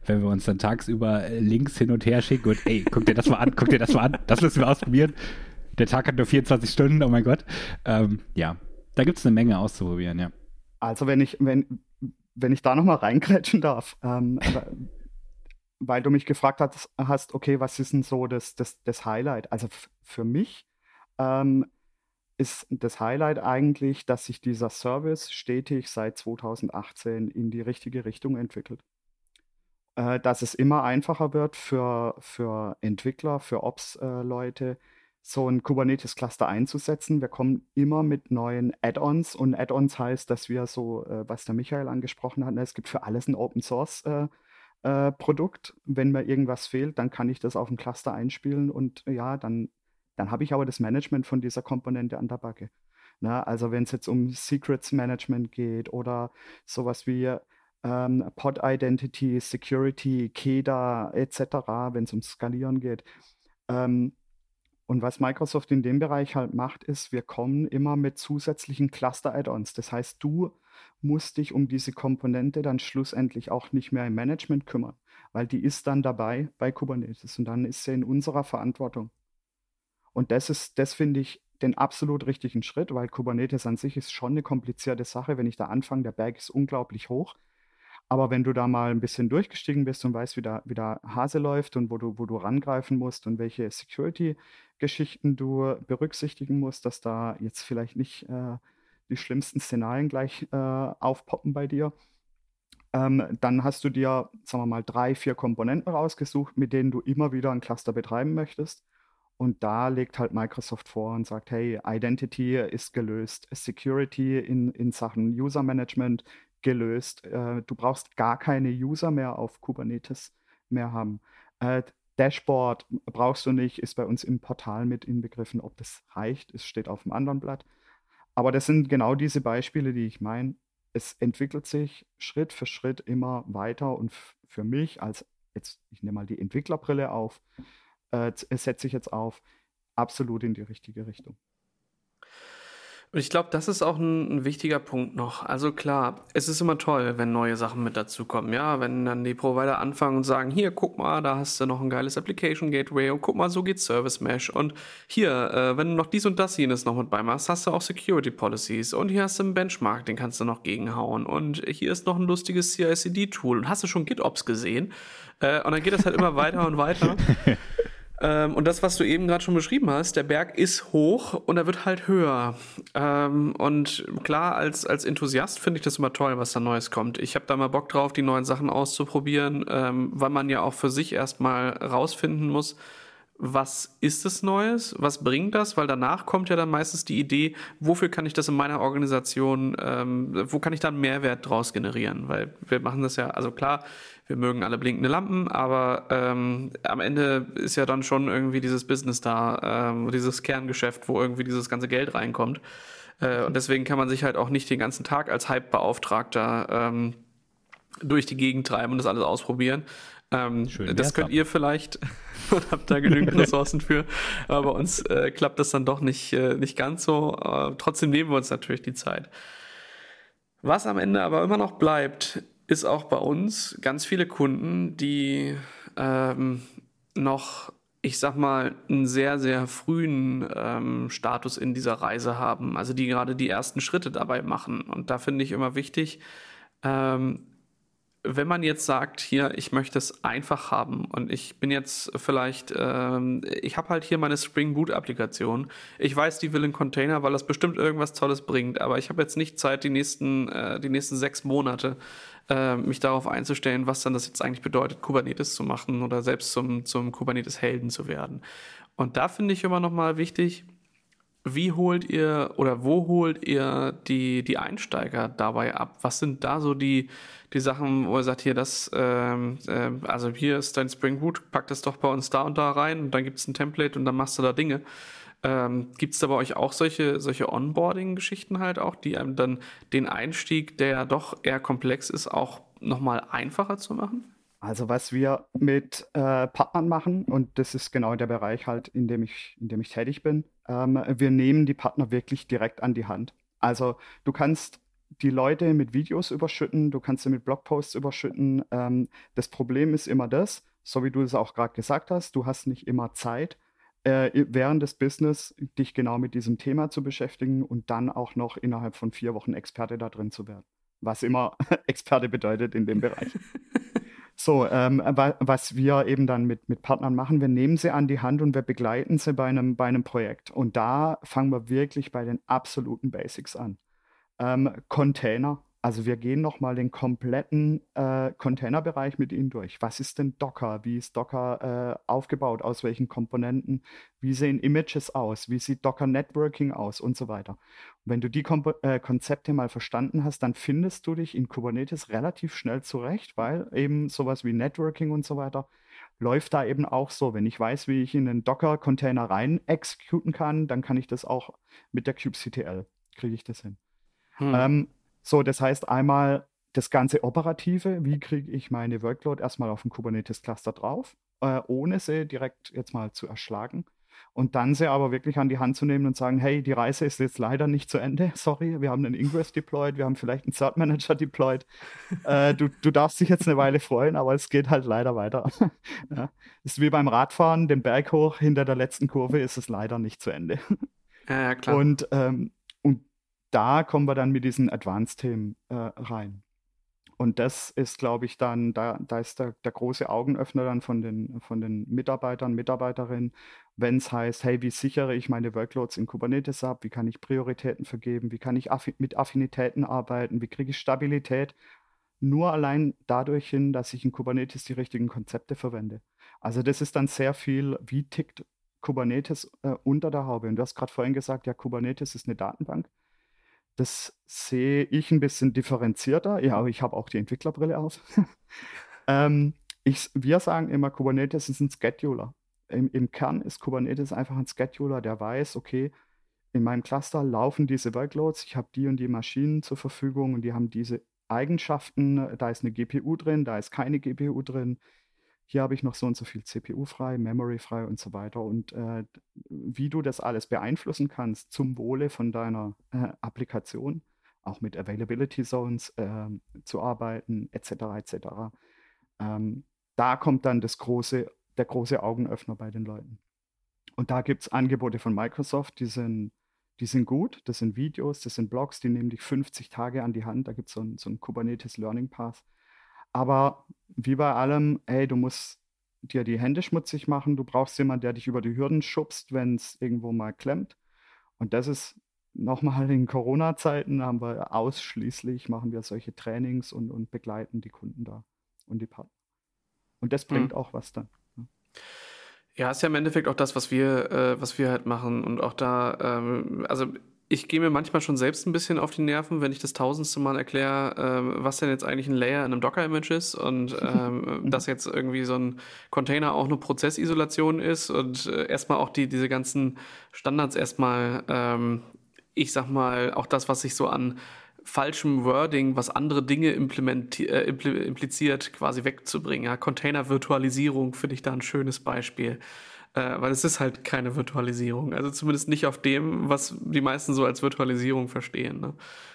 wenn wir uns dann tagsüber Links hin und her schicken und ey, guck dir das mal an, guck dir das mal an, das müssen wir ausprobieren der Tag hat nur 24 Stunden, oh mein Gott. Ähm, ja, da gibt es eine Menge auszuprobieren, ja. Also wenn ich, wenn, wenn ich da nochmal reingrätschen darf, ähm, weil du mich gefragt hast, hast, okay, was ist denn so das, das, das Highlight? Also für mich ähm, ist das Highlight eigentlich, dass sich dieser Service stetig seit 2018 in die richtige Richtung entwickelt. Äh, dass es immer einfacher wird für, für Entwickler, für Ops-Leute, äh, so ein Kubernetes-Cluster einzusetzen. Wir kommen immer mit neuen Add-ons und Add-ons heißt, dass wir so, äh, was der Michael angesprochen hat, ne, es gibt für alles ein Open-Source-Produkt. Äh, äh, Wenn mir irgendwas fehlt, dann kann ich das auf ein Cluster einspielen und ja, dann, dann habe ich aber das Management von dieser Komponente an der Backe. Ne? Also wenn es jetzt um Secrets-Management geht oder sowas wie ähm, Pod Identity, Security, KEDA etc., wenn es um Skalieren geht. Ähm, und was Microsoft in dem Bereich halt macht, ist, wir kommen immer mit zusätzlichen Cluster-Add-ons. Das heißt, du musst dich um diese Komponente dann schlussendlich auch nicht mehr im Management kümmern, weil die ist dann dabei bei Kubernetes und dann ist sie in unserer Verantwortung. Und das ist, das finde ich den absolut richtigen Schritt, weil Kubernetes an sich ist schon eine komplizierte Sache. Wenn ich da anfange, der Berg ist unglaublich hoch. Aber wenn du da mal ein bisschen durchgestiegen bist und weißt, wie da, wie da Hase läuft und wo du, wo du rangreifen musst und welche Security-Geschichten du berücksichtigen musst, dass da jetzt vielleicht nicht äh, die schlimmsten Szenarien gleich äh, aufpoppen bei dir, ähm, dann hast du dir, sagen wir mal, drei, vier Komponenten rausgesucht, mit denen du immer wieder ein Cluster betreiben möchtest. Und da legt halt Microsoft vor und sagt, hey, Identity ist gelöst, Security in, in Sachen User Management gelöst. Äh, du brauchst gar keine User mehr auf Kubernetes mehr haben. Äh, Dashboard brauchst du nicht, ist bei uns im Portal mit inbegriffen. Ob das reicht, es steht auf dem anderen Blatt. Aber das sind genau diese Beispiele, die ich meine. Es entwickelt sich Schritt für Schritt immer weiter und für mich als jetzt, ich nehme mal die Entwicklerbrille auf, äh, setze ich jetzt auf, absolut in die richtige Richtung. Und ich glaube, das ist auch ein, ein, wichtiger Punkt noch. Also klar, es ist immer toll, wenn neue Sachen mit dazukommen. Ja, wenn dann die Provider anfangen und sagen, hier, guck mal, da hast du noch ein geiles Application Gateway und guck mal, so geht Service Mesh. Und hier, äh, wenn du noch dies und das jenes noch mit beimachst, hast du auch Security Policies. Und hier hast du einen Benchmark, den kannst du noch gegenhauen. Und hier ist noch ein lustiges CI/CD-Tool. Und hast du schon GitOps gesehen? Äh, und dann geht das halt immer weiter und weiter. *laughs* Ähm, und das, was du eben gerade schon beschrieben hast, der Berg ist hoch und er wird halt höher. Ähm, und klar, als, als Enthusiast finde ich das immer toll, was da Neues kommt. Ich habe da mal Bock drauf, die neuen Sachen auszuprobieren, ähm, weil man ja auch für sich erstmal rausfinden muss, was ist es Neues, was bringt das, weil danach kommt ja dann meistens die Idee, wofür kann ich das in meiner Organisation, ähm, wo kann ich da einen Mehrwert draus generieren, weil wir machen das ja, also klar, wir mögen alle blinkende Lampen, aber ähm, am Ende ist ja dann schon irgendwie dieses Business da, ähm, dieses Kerngeschäft, wo irgendwie dieses ganze Geld reinkommt. Äh, und deswegen kann man sich halt auch nicht den ganzen Tag als Hype-Beauftragter ähm, durch die Gegend treiben und das alles ausprobieren. Ähm, das könnt ihr vielleicht *laughs* und habt da genügend *laughs* Ressourcen für. Aber bei uns äh, klappt das dann doch nicht, äh, nicht ganz so. Äh, trotzdem nehmen wir uns natürlich die Zeit. Was am Ende aber immer noch bleibt, ist auch bei uns ganz viele Kunden, die ähm, noch, ich sag mal, einen sehr, sehr frühen ähm, Status in dieser Reise haben. Also die gerade die ersten Schritte dabei machen. Und da finde ich immer wichtig, ähm, wenn man jetzt sagt, hier, ich möchte es einfach haben und ich bin jetzt vielleicht, ähm, ich habe halt hier meine Spring Boot Applikation. Ich weiß, die will einen Container, weil das bestimmt irgendwas Tolles bringt, aber ich habe jetzt nicht Zeit, die nächsten, äh, die nächsten sechs Monate äh, mich darauf einzustellen, was dann das jetzt eigentlich bedeutet, Kubernetes zu machen oder selbst zum, zum Kubernetes-Helden zu werden. Und da finde ich immer nochmal wichtig, wie holt ihr oder wo holt ihr die, die Einsteiger dabei ab? Was sind da so die, die Sachen, wo ihr sagt, hier, das, ähm, äh, also hier ist dein Spring Boot, pack das doch bei uns da und da rein und dann gibt es ein Template und dann machst du da Dinge. Ähm, gibt es da bei euch auch solche, solche Onboarding-Geschichten halt auch, die einem dann den Einstieg, der ja doch eher komplex ist, auch nochmal einfacher zu machen? Also was wir mit äh, Partnern machen, und das ist genau der Bereich halt, in dem ich, in dem ich tätig bin, ähm, wir nehmen die Partner wirklich direkt an die Hand. Also du kannst die Leute mit Videos überschütten, du kannst sie mit Blogposts überschütten. Ähm, das Problem ist immer das, so wie du es auch gerade gesagt hast, du hast nicht immer Zeit, äh, während des Business dich genau mit diesem Thema zu beschäftigen und dann auch noch innerhalb von vier Wochen Experte da drin zu werden. Was immer *laughs* Experte bedeutet in dem Bereich. *laughs* So, ähm, was wir eben dann mit, mit Partnern machen, wir nehmen sie an die Hand und wir begleiten sie bei einem, bei einem Projekt. Und da fangen wir wirklich bei den absoluten Basics an. Ähm, Container, also wir gehen nochmal den kompletten äh, Containerbereich mit Ihnen durch. Was ist denn Docker? Wie ist Docker äh, aufgebaut? Aus welchen Komponenten? Wie sehen Images aus? Wie sieht Docker Networking aus? Und so weiter. Und wenn du die Kom äh, Konzepte mal verstanden hast, dann findest du dich in Kubernetes relativ schnell zurecht, weil eben sowas wie Networking und so weiter läuft da eben auch so. Wenn ich weiß, wie ich in einen Docker-Container rein exekuten kann, dann kann ich das auch mit der kubectl. Kriege ich das hin. Hm. Ähm, so, das heißt einmal das ganze Operative, wie kriege ich meine Workload erstmal auf dem Kubernetes-Cluster drauf, äh, ohne sie direkt jetzt mal zu erschlagen. Und dann sie aber wirklich an die Hand zu nehmen und sagen, hey, die Reise ist jetzt leider nicht zu Ende. *laughs* Sorry, wir haben einen Ingress deployed, wir haben vielleicht einen Cert Manager deployed. *laughs* äh, du, du darfst dich jetzt eine Weile freuen, aber es geht halt leider weiter. *laughs* ja. Ist wie beim Radfahren, den Berg hoch, hinter der letzten Kurve ist es leider nicht zu Ende. Ja, ja klar. Und ähm, da kommen wir dann mit diesen Advanced-Themen äh, rein. Und das ist, glaube ich, dann, da, da ist der, der große Augenöffner dann von den, von den Mitarbeitern, Mitarbeiterinnen, wenn es heißt, hey, wie sichere ich meine Workloads in Kubernetes ab? Wie kann ich Prioritäten vergeben? Wie kann ich affi mit Affinitäten arbeiten? Wie kriege ich Stabilität? Nur allein dadurch hin, dass ich in Kubernetes die richtigen Konzepte verwende. Also das ist dann sehr viel, wie tickt Kubernetes äh, unter der Haube. Und du hast gerade vorhin gesagt, ja, Kubernetes ist eine Datenbank. Das sehe ich ein bisschen differenzierter. Ja, aber ich habe auch die Entwicklerbrille auf. *laughs* ähm, ich, wir sagen immer, Kubernetes ist ein Scheduler. Im, Im Kern ist Kubernetes einfach ein Scheduler, der weiß, okay, in meinem Cluster laufen diese Workloads, ich habe die und die Maschinen zur Verfügung und die haben diese Eigenschaften. Da ist eine GPU drin, da ist keine GPU drin hier habe ich noch so und so viel CPU frei, Memory frei und so weiter. Und äh, wie du das alles beeinflussen kannst zum Wohle von deiner äh, Applikation, auch mit Availability Zones äh, zu arbeiten, etc. etc. Ähm, da kommt dann das große, der große Augenöffner bei den Leuten. Und da gibt es Angebote von Microsoft, die sind, die sind gut, das sind Videos, das sind Blogs, die nehmen dich 50 Tage an die Hand. Da gibt so es so ein Kubernetes Learning Path aber wie bei allem, ey, du musst dir die Hände schmutzig machen. Du brauchst jemanden, der dich über die Hürden schubst, wenn es irgendwo mal klemmt. Und das ist nochmal in Corona-Zeiten haben wir ausschließlich, machen wir solche Trainings und, und begleiten die Kunden da und die Partner. Und das bringt mhm. auch was dann. Ja. ist ja im Endeffekt auch das, was wir, äh, was wir halt machen. Und auch da, ähm, also ich gehe mir manchmal schon selbst ein bisschen auf die Nerven, wenn ich das tausendste Mal erkläre, ähm, was denn jetzt eigentlich ein Layer in einem Docker-Image ist und *laughs* ähm, dass jetzt irgendwie so ein Container auch eine Prozessisolation ist und äh, erstmal auch die, diese ganzen Standards erstmal, ähm, ich sag mal, auch das, was sich so an falschem Wording, was andere Dinge äh, impliziert, quasi wegzubringen. Ja, Container-Virtualisierung finde ich da ein schönes Beispiel äh, weil es ist halt keine Virtualisierung. Also zumindest nicht auf dem, was die meisten so als Virtualisierung verstehen. Ne?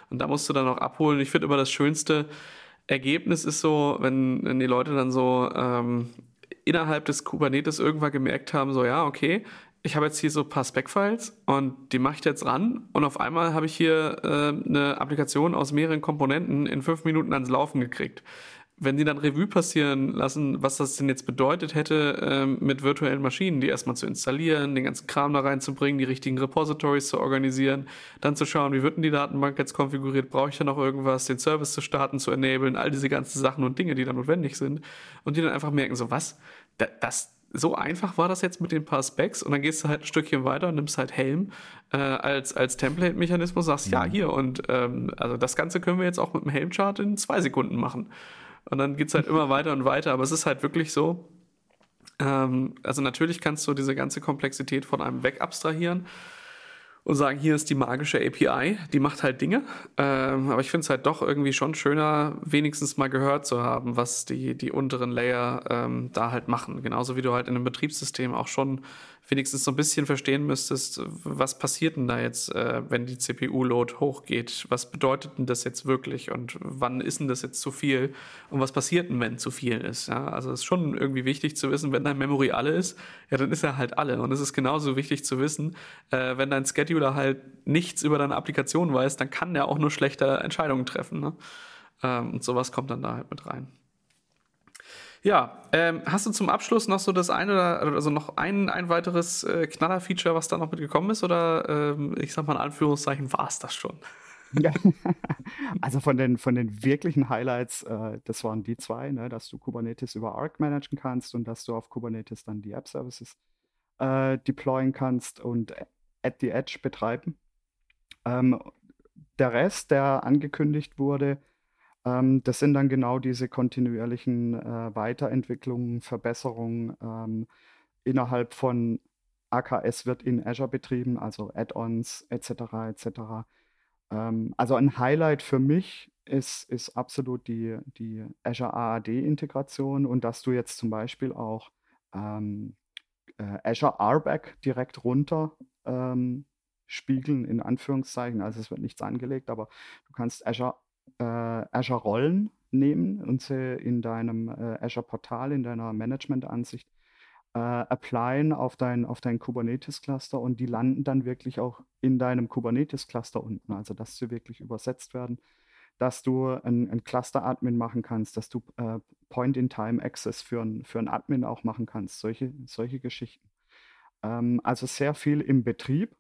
Und da musst du dann auch abholen. Ich finde immer das schönste Ergebnis ist so, wenn, wenn die Leute dann so ähm, innerhalb des Kubernetes irgendwann gemerkt haben, so ja, okay, ich habe jetzt hier so ein paar Spec-Files und die mache ich jetzt ran und auf einmal habe ich hier äh, eine Applikation aus mehreren Komponenten in fünf Minuten ans Laufen gekriegt wenn die dann Revue passieren lassen, was das denn jetzt bedeutet hätte, ähm, mit virtuellen Maschinen, die erstmal zu installieren, den ganzen Kram da reinzubringen, die richtigen Repositories zu organisieren, dann zu schauen, wie wird denn die Datenbank jetzt konfiguriert, brauche ich da noch irgendwas, den Service zu starten, zu enablen, all diese ganzen Sachen und Dinge, die da notwendig sind. Und die dann einfach merken, so was, das, so einfach war das jetzt mit den paar Specs und dann gehst du halt ein Stückchen weiter und nimmst halt Helm äh, als, als Template-Mechanismus, sagst, mhm. ja, hier und ähm, also das Ganze können wir jetzt auch mit dem Helm-Chart in zwei Sekunden machen. Und dann geht es halt immer weiter und weiter. Aber es ist halt wirklich so. Ähm, also natürlich kannst du diese ganze Komplexität von einem weg abstrahieren und sagen, hier ist die magische API, die macht halt Dinge. Ähm, aber ich finde es halt doch irgendwie schon schöner, wenigstens mal gehört zu haben, was die, die unteren Layer ähm, da halt machen. Genauso wie du halt in einem Betriebssystem auch schon wenigstens so ein bisschen verstehen müsstest, was passiert denn da jetzt, äh, wenn die CPU-Load hochgeht? Was bedeutet denn das jetzt wirklich und wann ist denn das jetzt zu viel? Und was passiert denn, wenn zu viel ist? Ja, also es ist schon irgendwie wichtig zu wissen, wenn dein Memory alle ist, ja, dann ist er halt alle. Und es ist genauso wichtig zu wissen, äh, wenn dein Scheduler halt nichts über deine Applikation weiß, dann kann der auch nur schlechte Entscheidungen treffen. Ne? Ähm, und sowas kommt dann da halt mit rein. Ja, ähm, hast du zum Abschluss noch so das eine oder also noch ein, ein weiteres äh, Knaller-Feature, was da noch mitgekommen ist? Oder ähm, ich sag mal in Anführungszeichen, war es das schon? Ja. *laughs* Also von den, von den wirklichen Highlights, äh, das waren die zwei, ne, dass du Kubernetes über Arc managen kannst und dass du auf Kubernetes dann die App-Services äh, deployen kannst und at the Edge betreiben. Ähm, der Rest, der angekündigt wurde, ähm, das sind dann genau diese kontinuierlichen äh, Weiterentwicklungen, Verbesserungen ähm, innerhalb von AKS wird in Azure betrieben, also Add-ons etc. etc. Ähm, also ein Highlight für mich ist, ist absolut die, die Azure AAD-Integration und dass du jetzt zum Beispiel auch ähm, äh, Azure RBAC direkt runter ähm, spiegeln, in Anführungszeichen. Also es wird nichts angelegt, aber du kannst Azure äh, Azure Rollen nehmen und sie in deinem äh, Azure Portal, in deiner Management-Ansicht äh, applyen auf dein, auf dein Kubernetes-Cluster und die landen dann wirklich auch in deinem Kubernetes-Cluster unten, also dass sie wirklich übersetzt werden, dass du ein, ein Cluster-Admin machen kannst, dass du äh, Point-in-Time-Access für ein, für ein Admin auch machen kannst, solche, solche Geschichten. Ähm, also sehr viel im Betrieb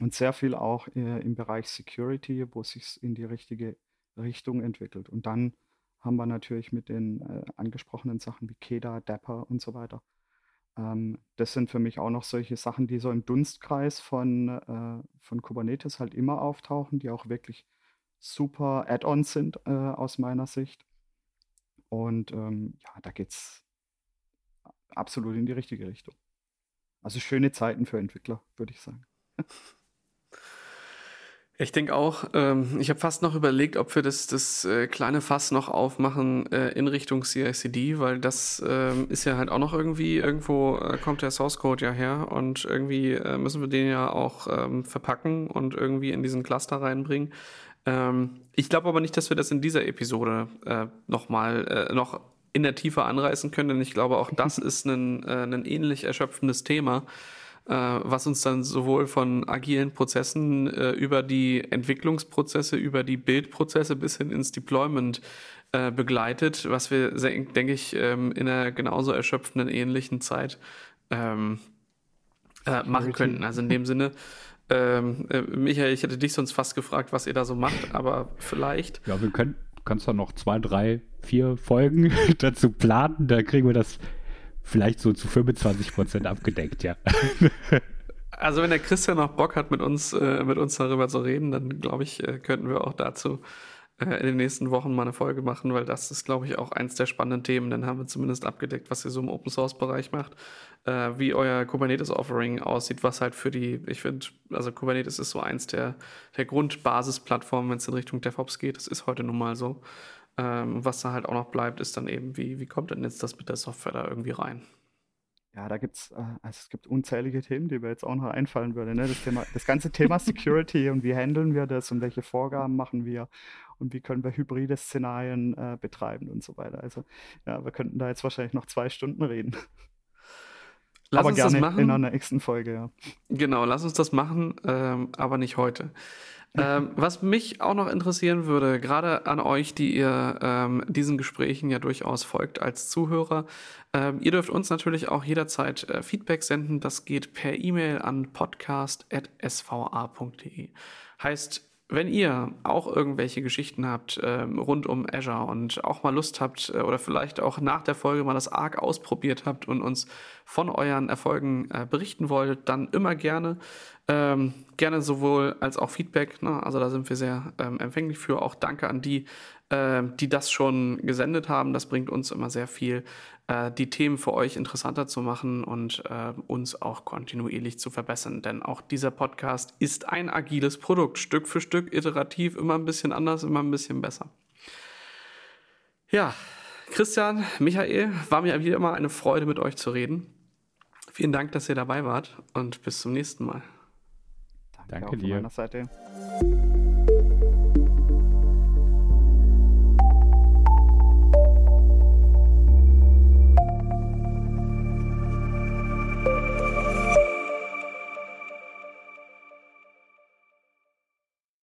und sehr viel auch äh, im Bereich Security, wo es sich in die richtige Richtung entwickelt. Und dann haben wir natürlich mit den äh, angesprochenen Sachen wie KEDA, Dapper und so weiter. Ähm, das sind für mich auch noch solche Sachen, die so im Dunstkreis von, äh, von Kubernetes halt immer auftauchen, die auch wirklich super Add-ons sind äh, aus meiner Sicht. Und ähm, ja, da geht es absolut in die richtige Richtung. Also schöne Zeiten für Entwickler, würde ich sagen. *laughs* Ich denke auch, ähm, ich habe fast noch überlegt, ob wir das, das äh, kleine Fass noch aufmachen äh, in Richtung CICD, weil das ähm, ist ja halt auch noch irgendwie, irgendwo äh, kommt der Source Code ja her und irgendwie äh, müssen wir den ja auch ähm, verpacken und irgendwie in diesen Cluster reinbringen. Ähm, ich glaube aber nicht, dass wir das in dieser Episode äh, nochmal äh, noch in der Tiefe anreißen können, denn ich glaube auch das *laughs* ist ein, äh, ein ähnlich erschöpfendes Thema was uns dann sowohl von agilen Prozessen äh, über die Entwicklungsprozesse, über die Bildprozesse bis hin ins Deployment äh, begleitet, was wir, denke ich, ähm, in einer genauso erschöpfenden, ähnlichen Zeit ähm, äh, machen könnten. Also in dem Sinne, ähm, äh, Michael, ich hätte dich sonst fast gefragt, was ihr da so macht, aber vielleicht. Ja, wir können, kannst da noch zwei, drei, vier Folgen *laughs* dazu planen, da kriegen wir das vielleicht so zu 25 Prozent abgedeckt, ja. Also wenn der Christian noch Bock hat, mit uns, äh, mit uns darüber zu reden, dann glaube ich, äh, könnten wir auch dazu äh, in den nächsten Wochen mal eine Folge machen, weil das ist, glaube ich, auch eins der spannenden Themen. Dann haben wir zumindest abgedeckt, was ihr so im Open Source Bereich macht, äh, wie euer Kubernetes Offering aussieht, was halt für die, ich finde, also Kubernetes ist so eins der, der Grundbasisplattformen, wenn es in Richtung DevOps geht. Das ist heute nun mal so. Ähm, was da halt auch noch bleibt, ist dann eben, wie, wie kommt denn jetzt das mit der Software da irgendwie rein? Ja, da gibt's, äh, also es gibt unzählige Themen, die mir jetzt auch noch einfallen würde. Ne? Das, Thema, das ganze Thema *laughs* Security und wie handeln wir das und welche Vorgaben machen wir und wie können wir hybride Szenarien äh, betreiben und so weiter. Also ja, wir könnten da jetzt wahrscheinlich noch zwei Stunden reden. Lass aber uns gerne das machen. in einer nächsten Folge, ja. Genau, lass uns das machen, ähm, aber nicht heute. Ähm, was mich auch noch interessieren würde, gerade an euch, die ihr ähm, diesen Gesprächen ja durchaus folgt als Zuhörer, ähm, ihr dürft uns natürlich auch jederzeit äh, Feedback senden. Das geht per E-Mail an podcast.sva.de. Heißt, wenn ihr auch irgendwelche Geschichten habt ähm, rund um Azure und auch mal Lust habt äh, oder vielleicht auch nach der Folge mal das Arc ausprobiert habt und uns von euren Erfolgen äh, berichten wollt, dann immer gerne. Ähm, gerne sowohl als auch Feedback. Ne? Also da sind wir sehr ähm, empfänglich für. Auch danke an die, äh, die das schon gesendet haben. Das bringt uns immer sehr viel äh, die Themen für euch interessanter zu machen und äh, uns auch kontinuierlich zu verbessern. Denn auch dieser Podcast ist ein agiles Produkt, Stück für Stück, iterativ, immer ein bisschen anders, immer ein bisschen besser. Ja, Christian, Michael, war mir wieder immer eine Freude, mit euch zu reden. Vielen Dank, dass ihr dabei wart und bis zum nächsten Mal. Danke, Danke dir. Von meiner Seite.